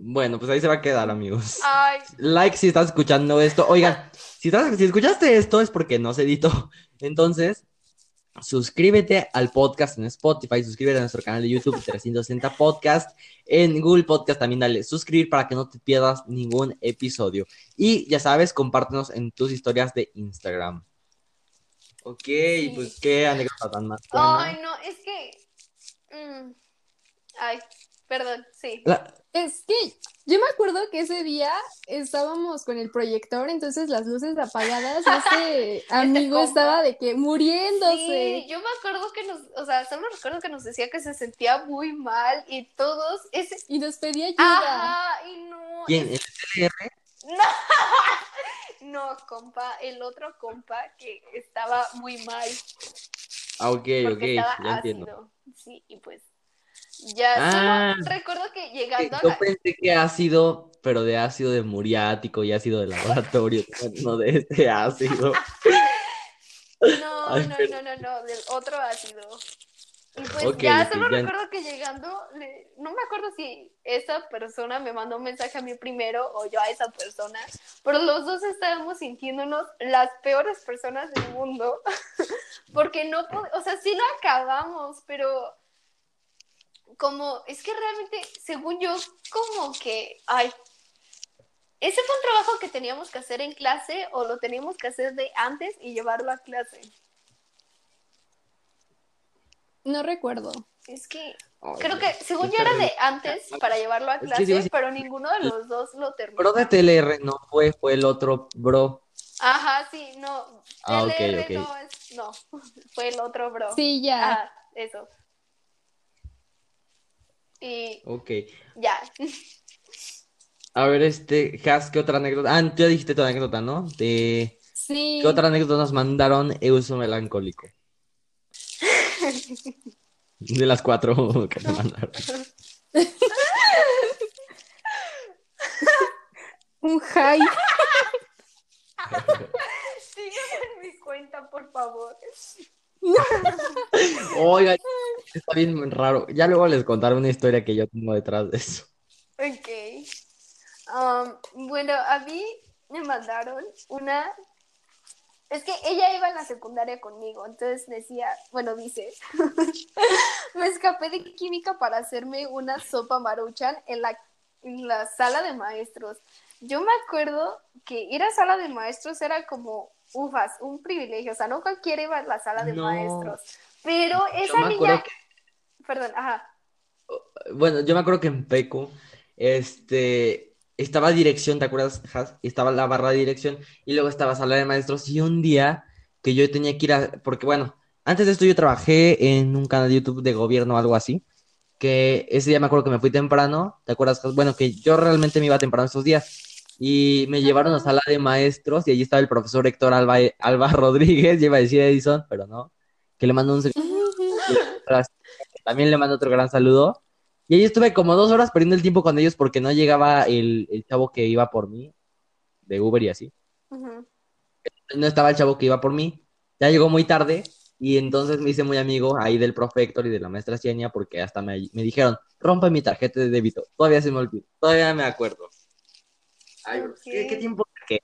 Bueno, pues ahí se va a quedar, amigos. Ay, Like si estás escuchando esto. Oigan, si, estás- si escuchaste esto es porque no se editó. Entonces, suscríbete al podcast en Spotify, suscríbete a nuestro canal de YouTube 360 Podcast. En Google Podcast también dale suscribir para que no te pierdas ningún episodio. Y ya sabes, compártenos en tus historias de Instagram. Ok, pues qué anécdota tan más ay, no, es que. mm, ay, Perdón, sí. La- Es que yo me acuerdo que ese día estábamos con el proyector, entonces las luces apagadas, ese amigo estaba de que muriéndose. Sí, yo me acuerdo que nos, o sea, solo recuerdo que nos decía que se sentía muy mal y todos, ese, Y nos pedía ayuda. ajá, y no, ¿Quién? ¿El TLR? no, compa, el otro compa que estaba muy mal Ah, ok, porque ok, ya entiendo. sí, y pues, ya, Ah. solo recuerdo que llegando a Yo la, pensé que ácido, pero de ácido de muriático y ácido de laboratorio, no de este ácido. No, Ay, no, pero- no, no, no, del otro ácido. Y pues Ok, ya solo ya- recuerdo que llegando, le- no me acuerdo si esa persona me mandó un mensaje a mí primero o yo a esa persona, pero los dos estábamos sintiéndonos las peores personas del mundo, porque no, pod- o sea, sí lo acabamos, pero como, es que realmente, según yo, como que, ay, ese fue un trabajo que teníamos que hacer en clase o lo teníamos que hacer de antes y llevarlo a clase. No recuerdo. Es que Ay, creo que, según yo, era de antes para llevarlo a Es que clase, sí. pero ninguno de los dos lo terminó. Bro de TLR no fue, fue el otro bro. Ajá, sí, no. Ah, ok, LR ok. no es, no, fue el otro bro. Sí, ya. Ajá, eso. Y Ok. ya. A ver, este, Has, ¿qué otra anécdota? Ah, tú ya dijiste tu anécdota, ¿no? De... Sí. ¿Qué otra anécdota nos mandaron Euso Melancólico? De las cuatro que nos mandaron. Un high. Sígueme en mi cuenta, por favor. Oiga, está bien raro. Ya luego les contaré una historia que yo tengo detrás de eso. Ok. Um, bueno, a mí me mandaron una. Es que ella iba en la secundaria conmigo, entonces decía, bueno, dice, me escapé de química para hacerme una sopa maruchan en la, en la sala de maestros. Yo me acuerdo que ir a sala de maestros era como, ufas, un privilegio, o sea, no cualquiera iba a la sala de No. maestros, pero esa niña, perdón, ajá, Bueno, yo me acuerdo que en Peco, este, estaba dirección, ¿te acuerdas, Has? Estaba la barra de dirección y luego estaba sala de maestros y un día que yo tenía que ir a, porque bueno, antes de esto yo trabajé en un canal de YouTube de gobierno o algo así, que ese día me acuerdo que me fui temprano, ¿te acuerdas? Bueno, que yo realmente me iba temprano estos días y me llevaron a sala de maestros y allí estaba el profesor Héctor Alba, Alba Rodríguez, iba a decir Edison, pero no, que le mando un también le mando otro gran saludo. Y ahí estuve como dos horas perdiendo el tiempo con ellos porque no llegaba el, el chavo que iba por mí, de Uber y así. ujú. No estaba el chavo que iba por mí. Ya llegó muy tarde y entonces me hice muy amigo ahí del profe Héctor y de la maestra Cienia porque hasta me, me dijeron, rompe mi tarjeta de débito. Todavía se me olvidó, todavía me acuerdo. Ay, bro, ¿qué, qué tiempo saqué?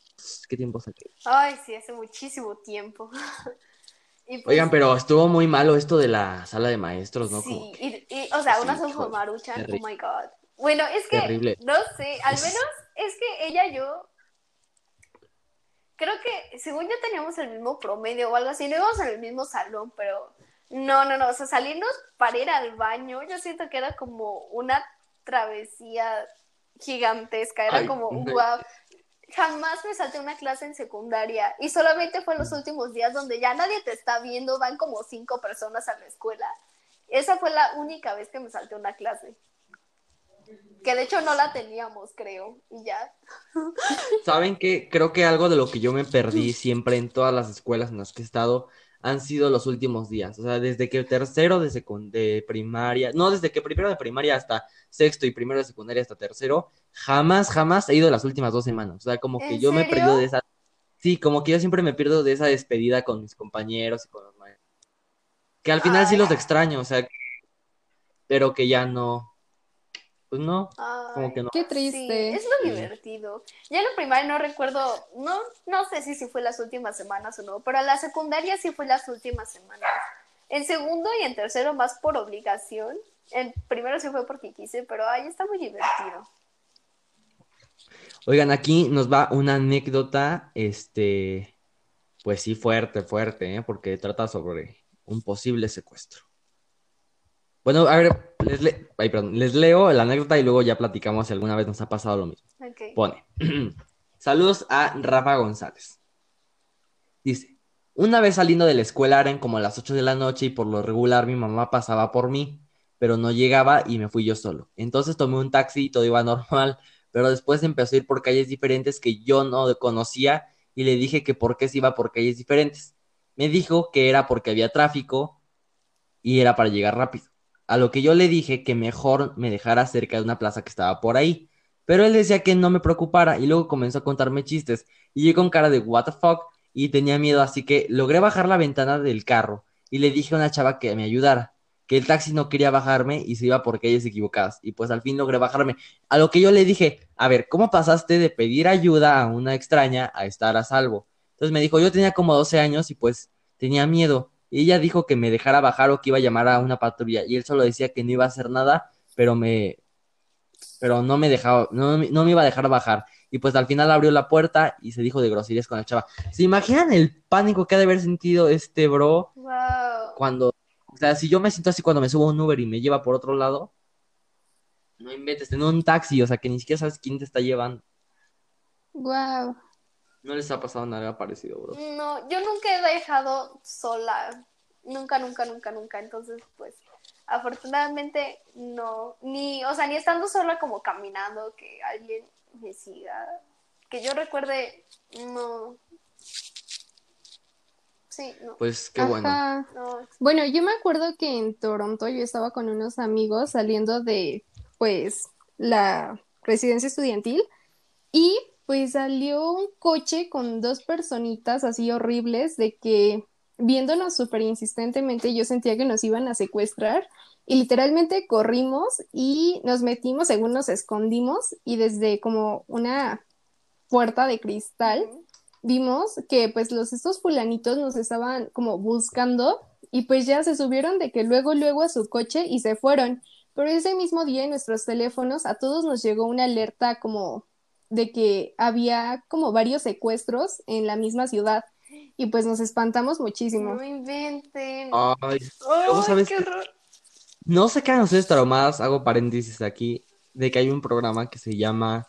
¿Qué tiempo saqué? Ay, sí, hace muchísimo tiempo. Y pues, Oigan, pero estuvo muy malo esto de la sala de maestros, ¿no? Sí, que y, y, o sea, Sí, una sopa híjole, maruchan, oh my god. Bueno, es que, Terrible. no sé, al menos es que ella y yo, creo que según yo teníamos el mismo promedio o algo así, no íbamos en el mismo salón, pero no, no, no, o sea, salirnos para ir al baño, yo siento que era como una travesía gigantesca, era Ay, como, wow. Jamás me salté una clase en secundaria y solamente fue en los últimos días donde ya nadie te está viendo, van como cinco personas a la escuela. Esa fue la única vez que me salté una clase. Que de hecho no la teníamos, creo. Y ya. ¿Saben qué? Creo que algo de lo que yo me perdí siempre en todas las escuelas en las que he estado han sido los últimos días. O sea, desde que tercero de, de primaria, no, desde que primero de primaria hasta sexto y primero de secundaria hasta tercero, jamás, jamás he ido las últimas dos semanas. O sea, como que ¿En yo me he perdido de esa... Sí, como que yo siempre me pierdo de esa despedida con mis compañeros y con los maestros. Que al final sí los extraño, o sea, pero que ya no... Pues no, como que no. Qué Sí, triste. es lo divertido. Ya en la primaria no recuerdo, no, no sé si, si fue las últimas semanas o no, pero en la secundaria sí fue las últimas semanas. En segundo y en tercero más por obligación. En primero sí fue porque quise, pero ay, está muy divertido. Oigan, aquí nos va una anécdota, este, pues sí, fuerte, fuerte, ¿eh? Porque trata sobre un posible secuestro. Bueno, a ver, les, le- ay, perdón, les leo la anécdota y luego ya platicamos si alguna vez nos ha pasado lo mismo. Ok. Pone. Saludos a Rafa González. Dice, una vez saliendo de la escuela eran como las 8 de la noche y por lo regular mi mamá pasaba por mí, pero no llegaba y me fui yo solo. Entonces tomé un taxi y todo iba normal, pero después empezó a ir por calles diferentes que yo no conocía y le dije que por qué se iba por calles diferentes. Me dijo que era porque había tráfico y era para llegar rápido. A lo que yo le dije que mejor me dejara cerca de una plaza que estaba por ahí. Pero él decía que no me preocupara y luego comenzó a contarme chistes y yo con cara de what the fuck y tenía miedo, así que logré bajar la ventana del carro y le dije a una chava que me ayudara, que el taxi no quería bajarme y se iba por calles equivocadas y pues al fin logré bajarme. A lo que yo le dije, a ver, ¿cómo pasaste de pedir ayuda a una extraña a estar a salvo? Entonces me dijo, yo tenía como 12 años y pues tenía miedo y ella dijo que me dejara bajar o que iba a llamar a una patrulla y él solo decía que no iba a hacer nada, pero me pero no me dejaba, no, me- no me iba a dejar bajar. Y pues al final abrió la puerta y se dijo de groserías con la chava. ¿Se imaginan el pánico que ha de haber sentido este bro Wow. cuando, o sea, si yo me siento así cuando me subo a un Uber y me lleva por otro lado, no inventes, en un taxi, o sea, que ni siquiera sabes quién te está llevando. Wow. No les ha pasado nada parecido, bro. No, yo nunca he dejado sola. Nunca, nunca, nunca, nunca. Entonces, pues, afortunadamente no. Ni, o sea, ni estando sola como caminando, que alguien me siga. Que yo recuerde, no. Sí, no. Pues qué bueno. No, Bueno, yo me acuerdo que en Toronto yo estaba con unos amigos saliendo de, pues, la residencia estudiantil y pues salió un coche con dos personitas así horribles de que viéndonos súper insistentemente yo sentía que nos iban a secuestrar y literalmente corrimos y nos metimos, según nos escondimos y desde como una puerta de cristal vimos que pues los estos fulanitos nos estaban como buscando y pues ya se subieron de que luego luego a su coche y se fueron. Pero ese mismo día en nuestros teléfonos a todos nos llegó una alerta como de que había como varios secuestros en la misma ciudad y pues nos espantamos muchísimo. no inventen. Ay, Ay, luego, ¿sabes qué horror. No se quedan ustedes traumadas, hago paréntesis aquí, de que hay un programa que se llama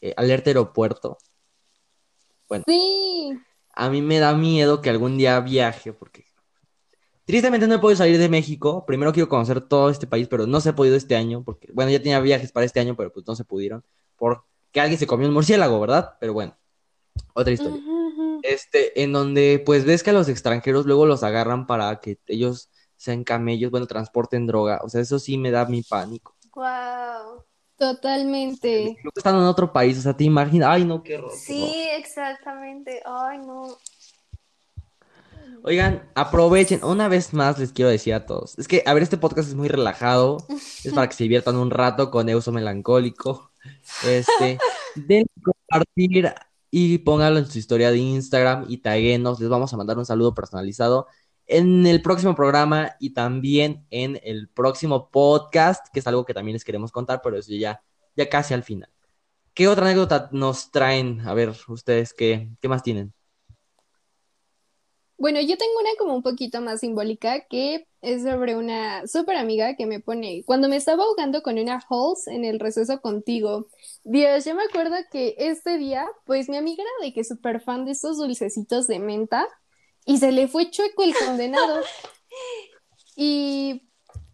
eh, Alerta Aeropuerto. Sí, A mí me da miedo que algún día viaje, porque tristemente no he podido salir de México. Primero quiero conocer todo este país, pero no se ha podido este año, porque, bueno, ya tenía viajes para este año, pero pues no se pudieron, porque alguien se comió un murciélago, ¿verdad? Pero bueno, otra historia. Este, en donde pues ves que a los extranjeros luego los agarran para que ellos sean camellos, bueno, transporten droga. O sea, eso sí me da mi pánico. Wow. Totalmente. Están en otro país, o sea, te imaginas, ay no, qué horror. Sí, exactamente. Ay, no. Oigan, aprovechen, una vez más les quiero decir a todos, es que, a ver, este podcast es muy relajado, es para que se diviertan un rato con Euso Melancólico, este, den compartir y pónganlo en su historia de Instagram y taguenos, les vamos a mandar un saludo personalizado en el próximo programa y también en el próximo podcast, que es algo que también les queremos contar, pero eso ya, ya casi al final. ¿Qué otra anécdota nos traen? A ver, ustedes, ¿qué, qué más tienen? Bueno, yo tengo una como un poquito más simbólica que es sobre una súper amiga que me pone, cuando me estaba ahogando con una Halls en el receso contigo. Dios, yo me acuerdo que este día, pues mi amiga era de que súper fan de estos dulcecitos de menta y se le fue chueco el condenado. Y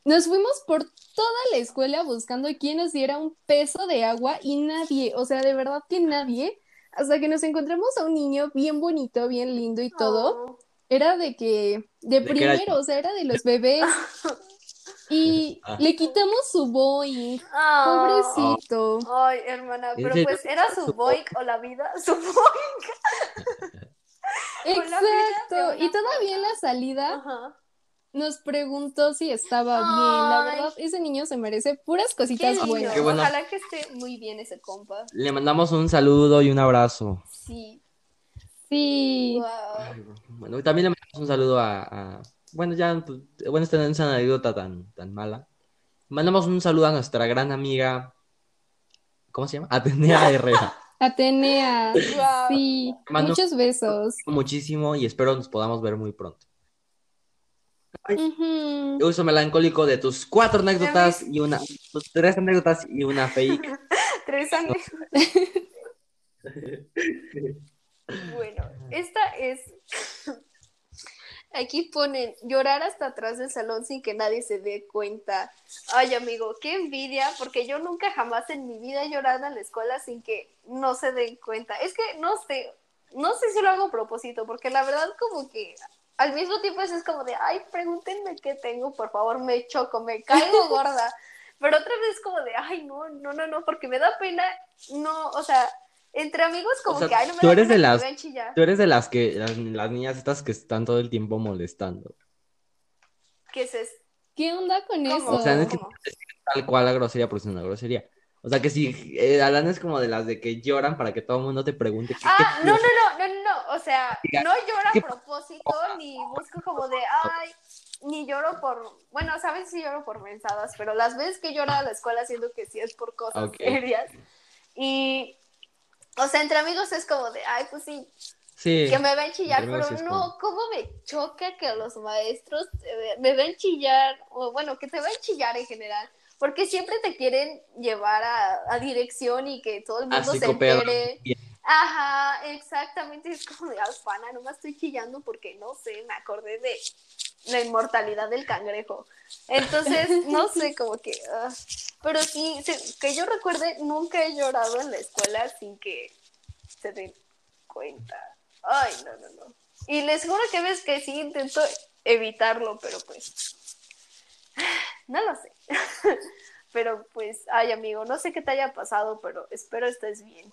nos fuimos por toda la escuela buscando quién nos diera un peso de agua y nadie, o sea, de verdad que nadie, hasta que nos encontramos a un niño bien bonito, bien lindo y todo Oh. Era de que, de ¿De qué era? primero, o sea, era de los bebés. Y Ah. le quitamos su Boeing. Ah. Pobrecito. Ay, hermana, ¿En pero pues era su Su Boink o la vida, su de Exacto. Y todavía en la salida Ajá. nos preguntó si estaba bien. La verdad, ese niño se merece puras cositas buenas. Bueno. Ojalá que esté muy bien ese compa. Le mandamos un saludo y un abrazo. Sí. Sí. Wow. Ay, bro. Bueno, también le mandamos un saludo a, a- bueno, ya, pues, bueno, esta no es una anécdota tan, tan mala. Mandamos un saludo a nuestra gran amiga, ¿cómo se llama? Atenea Herrera. Atenea. Wow. Sí. Mando- Muchos besos. Muchísimo y espero nos podamos ver muy pronto. Uso melancólico de tus cuatro anécdotas y una, tus tres anécdotas y una fake. Tres años. Bueno, esta es. Aquí ponen llorar hasta atrás del salón sin que nadie se dé cuenta. Ay, amigo, qué envidia, porque yo nunca jamás en mi vida he llorado en la escuela sin que no se den cuenta. Es que no sé, no sé si lo hago a propósito, porque la verdad, como que al mismo tiempo es, es como de, ay, pregúntenme qué tengo, por favor, me choco, me caigo gorda. Pero otra vez, como de, ay, no, no, no, no, porque me da pena, no, o sea, entre amigos, como O sea, que, ay, no me tú eres de las-. Tú eres de las que, las, las niñas estas que están todo el tiempo molestando. ¿Qué es eso? ¿Qué onda con ¿Cómo? eso? O sea, no es que-. Tal cual la grosería, porque es una grosería. O sea que si eh, Alan es como de las de que lloran para que todo el mundo te pregunte qué, Ah, qué no, no, no, no, no, no, o sea, no lloro ¿qué a propósito, ni busco como de, ay, ni lloro por, bueno, sabes si lloro por mensadas, pero las veces que lloro a la escuela siento que sí es por cosas serias. Y, o sea, entre amigos es como de, ay, pues sí, Sí. que me ven chillar, pero sí no, cómo me choca que los maestros ve- me ven chillar, o bueno, que te ven chillar en general, porque siempre te quieren llevar a, a dirección y que todo el mundo se entere. Ajá, exactamente, es como de alfana, no me estoy chillando porque no sé, me acordé de la inmortalidad del cangrejo. Entonces, no sé, como que, ah, pero sí, se- que yo recuerde, nunca he llorado en la escuela sin que se den cuenta. Ay, no, no, no. Y les juro que ves que sí intento evitarlo, pero pues, no lo sé. Pero pues, ay, amigo, no sé qué te haya pasado, pero espero estés bien.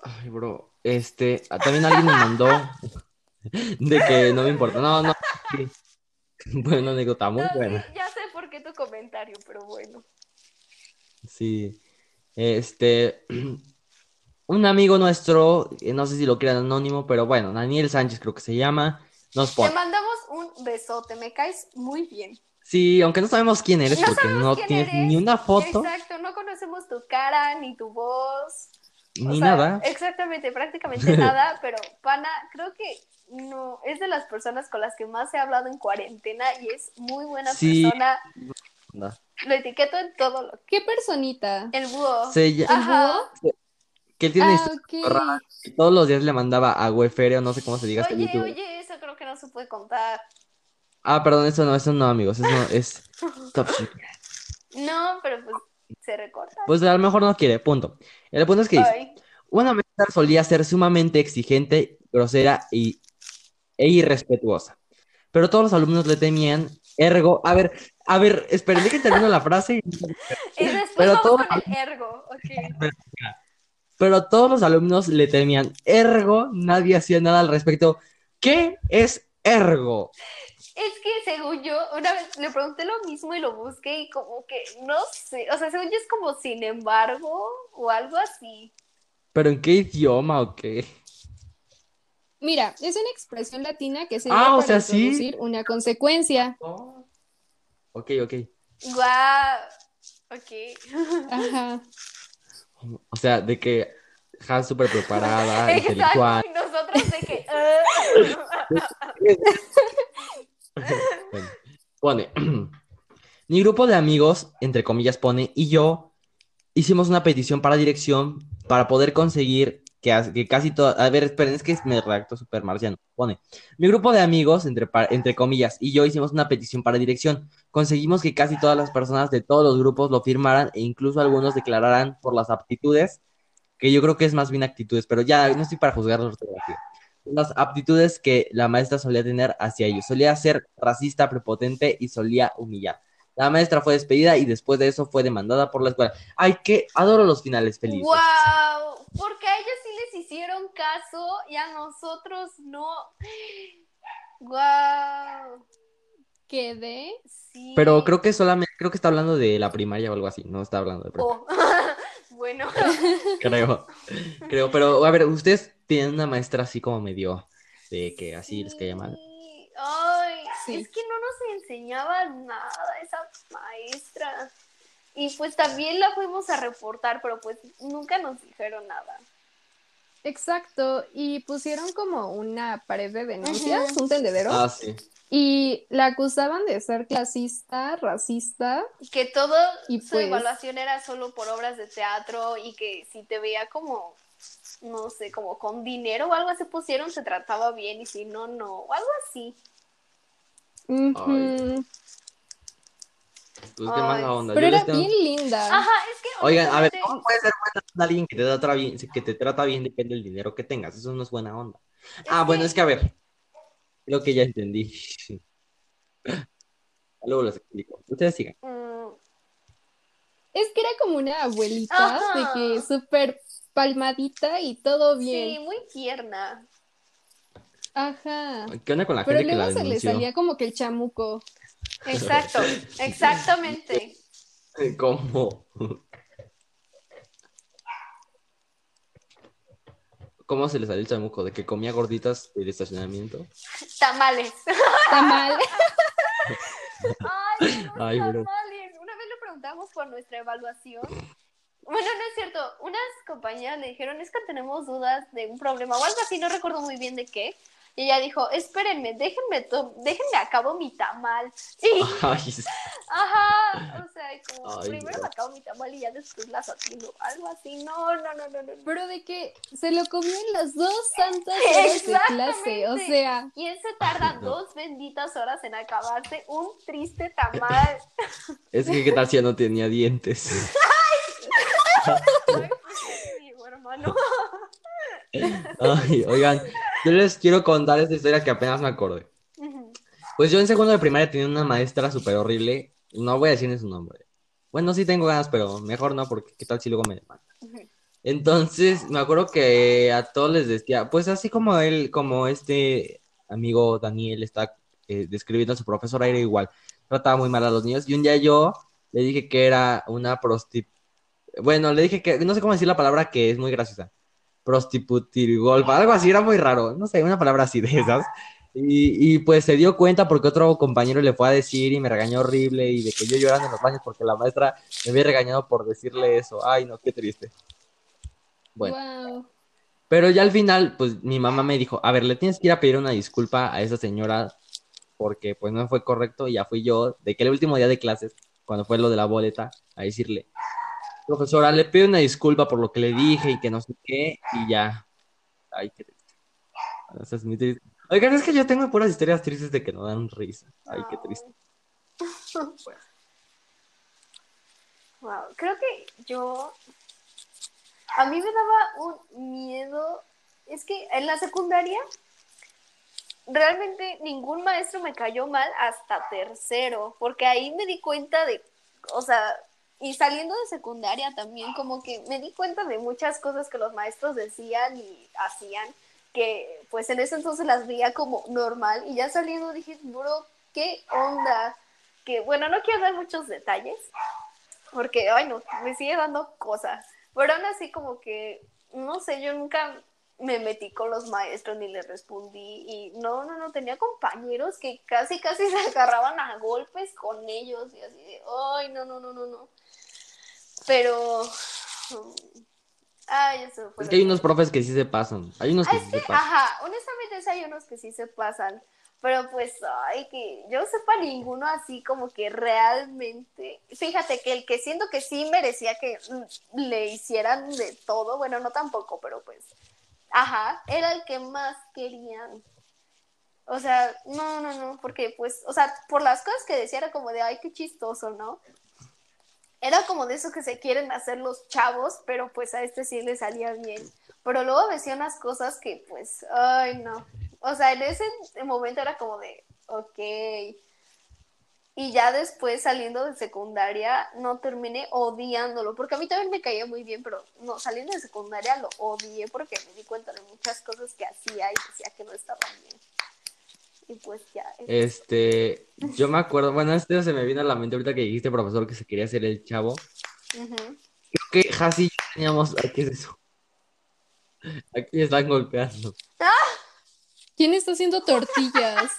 Ay, bro. Este, también alguien me mandó de que no me importa. No, no. sí. Buena anécdota, muy No, sí, buena. ya sé por qué tu comentario, pero bueno. Sí. Este, un amigo nuestro, eh, no sé si lo crean anónimo, pero bueno, Daniel Sánchez creo que se llama, nos Te mandamos un besote, me caes muy bien. Sí, aunque no sabemos quién eres No porque no tienes eres. ni una foto Exacto, no conocemos tu cara ni tu voz. O ni sea, nada. Exactamente, prácticamente nada, pero Pana, creo que no, es de las personas con las que más he hablado en cuarentena y es muy buena Sí. persona. Lo etiqueto en todo lo ¿Qué personita? El búho. Se ¿El Ajá. búho? que él tiene Ah, todos los días le mandaba a Weferio, no sé cómo se diga este Oye, oye, eso creo que no se puede contar. Ah, perdón, eso no, eso no, amigos, eso no, es top. No, pero pues se recorta. Pues a lo mejor no quiere, punto. El punto es que dice, una maestra solía ser sumamente exigente, grosera y, e irrespetuosa. Pero todos los alumnos le temían, ergo, a ver, a ver, esperen, que termino la frase. Y después Pero vamos todo- con el ergo. Ok. Pero todos los alumnos le temían, ergo, nadie hacía nada al respecto. ¿Qué es ergo? Es que según yo, una vez le pregunté lo mismo y lo busqué y como que no sé, o sea, según yo es como sin embargo o algo así. ¿Pero en qué idioma o qué? Mira, es una expresión latina que sirve Ah, o para sí. una consecuencia. Ok, ok. Guau. Ok. Ajá. O sea, de que Ja súper preparada, Exacto. intelectual. Y nosotros de que. ah. Bueno, pone, mi grupo de amigos, entre comillas pone, y yo hicimos una petición para dirección para poder conseguir que, as- que casi todo, a ver, esperen, es que me redacto súper marciano, pone, mi grupo de amigos, entre, entre comillas, y yo hicimos una petición para dirección, conseguimos que casi todas las personas de todos los grupos lo firmaran e incluso algunos declararan por las aptitudes, que yo creo que es más bien actitudes, pero ya no estoy para juzgar la ortografía las aptitudes que la maestra solía tener hacia ellos. Solía ser racista, prepotente y solía humillar. La maestra fue despedida y después de eso fue demandada por la escuela. Ay, que adoro los finales felices. Wow, porque a ellos sí les hicieron caso y a nosotros no. Wow. Quedé. Sí. Pero creo que solamente, creo que está hablando de la primaria o algo así, no está hablando de Oh. bueno. creo. Creo, pero a ver, ustedes tienen una maestra así como medio de que así les caía mal. Ay, Sí. es que no nos enseñaba nada esa maestra. Y pues también la fuimos a reportar, pero pues nunca nos dijeron nada. Exacto. Y pusieron como una pared de denuncias, un tendedero. Ah, sí. Y la acusaban de ser clasista, racista. Que todo Y su pues- evaluación era solo por obras de teatro y que si te veía como, no sé, como con dinero o algo así pusieron, se trataba bien y si no, no, o algo así. Ujú. Pues qué Ay, mala onda. Pero Yo era tengo- bien linda. Ajá, es que Oigan, a ver, ¿cómo puede ser buena onda alguien que te trata bien, que te trata bien depende del dinero que tengas? Eso no es buena onda. Ah, bueno, que- es que a ver, creo que ya entendí. Luego les explico. Ustedes sigan. Mm, Es que era como una abuelita Ajá. de que súper palmadita y todo sí, bien. muy tierna. Ajá. ¿Qué onda con la Pero gente que la luego se le salía como que el chamuco. Exacto, exactamente. ¿Cómo? ¿Cómo se le salió el chamuco? ¿De que comía gorditas del estacionamiento? Tamales. Tamal. Ay, Ay, bro. tamales. Una vez le preguntamos por nuestra evaluación. Bueno, no es cierto. Unas compañeras le dijeron, es que tenemos dudas de un problema o algo así, no recuerdo muy bien de qué. Y ella dijo, espérenme, déjenme, to- déjenme acabo mi tamal. Y, Ay, ajá, o sea, como Ay, primero me acabo mi tamal y ya después las atino. Algo así, no, no, no, no, no. Pero de que se lo comió en las dos santas horas de clase. O sea, ¿Quién se tarda dos benditas horas en acabarse un triste tamal? es que qué tal si ya no tenía dientes. Oigan, yo les quiero contar esta historia que apenas me acordé. Pues yo en segundo de primaria tenía una maestra súper horrible. No voy a decir ni su nombre. Bueno, sí tengo ganas, pero mejor no, porque qué tal si luego me demanda. Entonces, me acuerdo que a todos les decía, pues así como él, como este amigo Daniel está eh, describiendo a su profesora, era igual. Trataba muy mal a los niños. Y un día yo le dije que era una prosti... Bueno, le dije que, no sé cómo decir la palabra que es muy graciosa. Prostiputirgolfa, algo así, era muy raro. No sé, una palabra así de esas. Y, y, pues se dio cuenta porque otro compañero le fue a decir y me regañó horrible y de que yo llorando en los baños porque la maestra me había regañado por decirle eso. Ay, no, qué triste. Bueno. wow. Pero ya al final, pues mi mamá me dijo, a ver, le tienes que ir a pedir una disculpa a esa señora porque pues no fue correcto y ya fui yo, de que el último día de clases, cuando fue lo de la boleta, a decirle, profesora, le pido una disculpa por lo que le dije y que no sé qué, y ya. Ay, qué triste. Esa es muy triste. Oigan, es que yo tengo puras historias tristes de que no dan risa. Ay, qué triste. Wow, creo que yo. A mí me daba un miedo. Es que en la secundaria realmente ningún maestro me cayó mal hasta tercero, porque ahí me di cuenta de, o sea, y saliendo de secundaria también, como que me di cuenta de muchas cosas que los maestros decían y hacían, que pues en ese entonces las veía como normal, y ya saliendo dije, bro, ¿qué onda? Que bueno, no quiero dar muchos detalles, porque, ay no, me sigue dando cosas. Pero aún así como que, no sé, yo nunca me metí con los maestros ni les respondí y no, no, no, tenía compañeros que casi, casi se agarraban a golpes con ellos y así de, ay, no, no, no, no, no. Pero, mm, ay, eso fue Es que hay unos profes que sí se pasan. Hay unos que Ah, sí se pasan. ajá, honestamente hay unos que sí se pasan, pero pues, ay, que yo sepa ninguno así como que realmente, fíjate que el que siento que sí merecía que mm, le hicieran de todo, bueno, no tampoco, pero pues, ajá, era el que más querían. O sea, no, no, no, porque pues, o sea, por las cosas que decía era como de, ay, qué chistoso, ¿no? Era como de eso que se quieren hacer los chavos, pero pues a este sí le salía bien. Pero luego decía unas cosas que pues, ay, no. O sea, en ese momento era como de, ok. Y ya después saliendo de secundaria no terminé odiándolo, porque a mí también me caía muy bien, pero no, saliendo de secundaria lo odié porque me di cuenta de muchas cosas que hacía y decía que no estaban bien. Y pues ya. Este, yo me acuerdo, bueno, este se me vino a la mente ahorita que dijiste, profesor, que se quería hacer el chavo. Ujú. Creo que yo teníamos, ¿qué es eso? Aquí me están golpeando. ¿Quién está haciendo tortillas?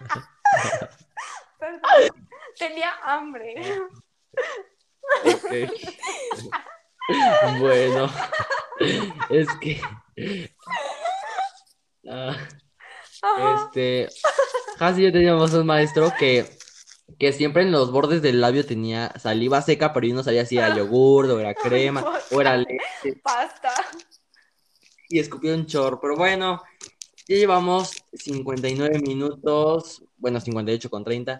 Perdón, tenía hambre. Bueno, es que, ah, este, Casi yo teníamos un maestro que, que siempre en los bordes del labio tenía saliva seca, pero yo no sabía si era yogur, o era crema, o era leche. Pasta. Y escupió un chorro. Pero bueno, ya llevamos 59 minutos, bueno, 58 con 30.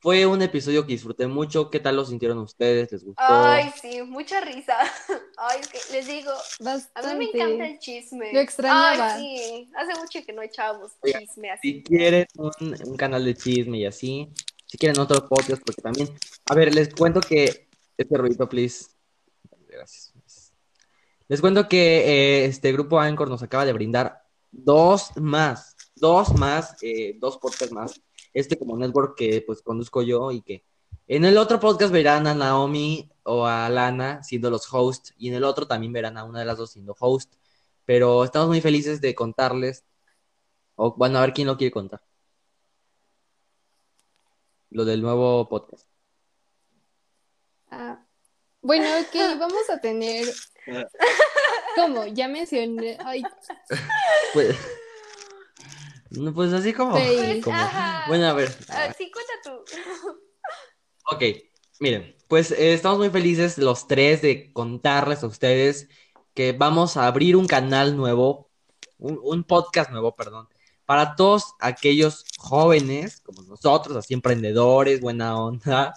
Fue un episodio que disfruté mucho. ¿Qué tal lo sintieron ustedes? ¿Les gustó? Ay, sí, mucha risa. Ay, es que les digo, a mí me encanta el chisme. Lo extrañaba. Ay, sí, hace mucho que no echábamos Oiga, chisme así. Si quieren un, un canal de chisme y así, si quieren otro podcast, porque también, a ver, les cuento que, este ruido, please. Gracias. Les cuento que eh, este grupo Anchor nos acaba de brindar dos más, dos más, eh, dos podcasts más. Este como network que pues conduzco yo y que en el otro podcast verán a Naomi o a Lana siendo los hosts y en el otro también verán a una de las dos siendo host. Pero estamos muy felices de contarles o bueno, a ver quién lo quiere contar. Lo del nuevo podcast. Ah, bueno, ok, vamos a tener, como ya mencioné, ay, Pues, no, pues así como, Ajá. Bueno, a ver. Ah, sí, cuenta tú. Ok, miren, pues eh, estamos muy felices los tres de contarles a ustedes que vamos a abrir un canal nuevo, un, un podcast nuevo, perdón, para todos aquellos jóvenes como nosotros, así emprendedores, buena onda,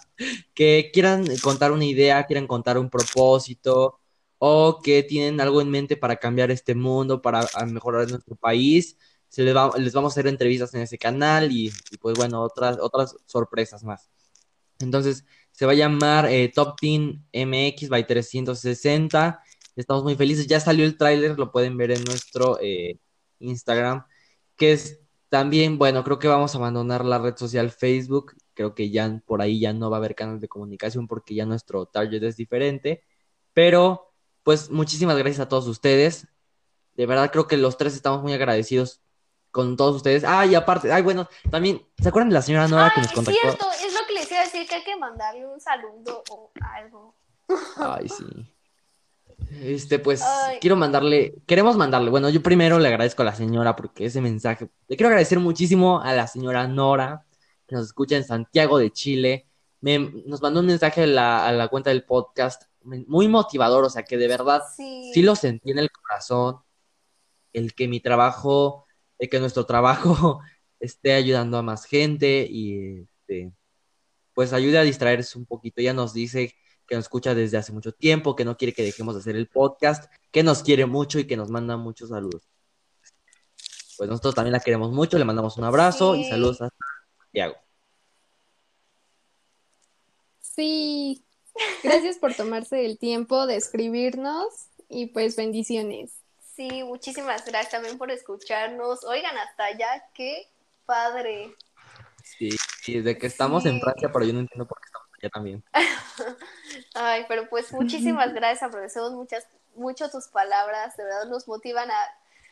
que quieran contar una idea, quieran contar un propósito o que tienen algo en mente para cambiar este mundo, para ah, mejorar nuestro país. Se les, va- les vamos a hacer entrevistas en ese canal y, y, pues bueno, otras, otras sorpresas más. Entonces, se va a llamar eh, Top Team MX by 360. Estamos muy felices. Ya salió el tráiler, lo pueden ver en nuestro eh, Instagram, que es también, bueno, creo que vamos a abandonar la red social Facebook. Creo que ya por ahí ya no va a haber canales de comunicación porque ya nuestro target es diferente. Pero, pues, muchísimas gracias a todos ustedes. De verdad, creo que los tres estamos muy agradecidos con todos ustedes. Ah, y aparte, ay, bueno, también, ¿se acuerdan de la señora Nora que nos es contactó? cierto, es lo que les iba a decir, que hay que mandarle un saludo o algo. Ay, sí. Este, pues, Ay. quiero mandarle, queremos mandarle, bueno, yo primero le agradezco a la señora porque ese mensaje, le quiero agradecer muchísimo a la señora Nora, que nos escucha en Santiago de Chile, me, nos mandó un mensaje a la, a la cuenta del podcast, muy motivador, o sea, que de verdad Sí. sí lo sentí en el corazón, el que mi trabajo, el que nuestro trabajo esté ayudando a más gente y este, pues ayude a distraerse un poquito. Ella nos dice que nos escucha desde hace mucho tiempo, que no quiere que dejemos de hacer el podcast, que nos quiere mucho y que nos manda muchos saludos. Pues nosotros también la queremos mucho, le mandamos un abrazo y saludos a Santiago. sí, gracias por tomarse el tiempo de escribirnos y pues bendiciones. Sí, muchísimas gracias también por escucharnos. Oigan, hasta allá, qué padre. Sí, sí, desde que estamos en. Francia, pero yo no entiendo por qué estamos allá también. Ay, pero pues muchísimas gracias, apreciamos muchas, mucho tus palabras, de verdad nos motivan a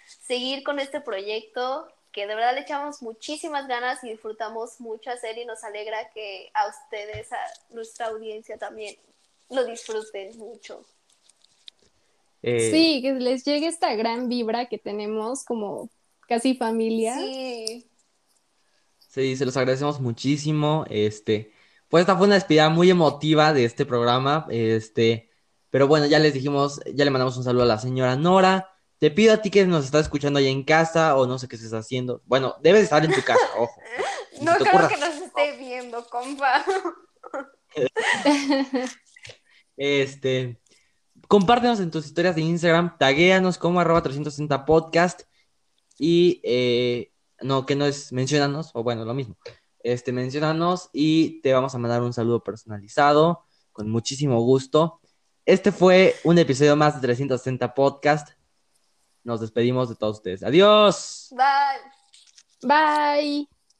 seguir con este proyecto, que de verdad le echamos muchísimas ganas y disfrutamos mucho hacer y nos alegra que a ustedes, a nuestra audiencia también lo disfruten mucho. Eh, Sí, que les llegue esta gran vibra que tenemos como casi familia. Sí, Sí, se los agradecemos muchísimo. Este, pues esta fue una despedida muy emotiva de este programa. Este, pero bueno, ya les dijimos, ya le mandamos un saludo a la señora Nora. Te pido a ti que nos estás escuchando allá en casa o no sé qué estés haciendo. Bueno, debes estar en tu casa, ojo. No creo que nos esté viendo, compa. Este, compártenos en tus historias de Instagram, taguéanos como arroba 360 podcast y eh, no, que no es menciónanos, o bueno, lo mismo. Este, menciónanos y te vamos a mandar un saludo personalizado con muchísimo gusto. Este fue un episodio más de 360 podcast. Nos despedimos de todos ustedes. Adiós. Bye. Bye.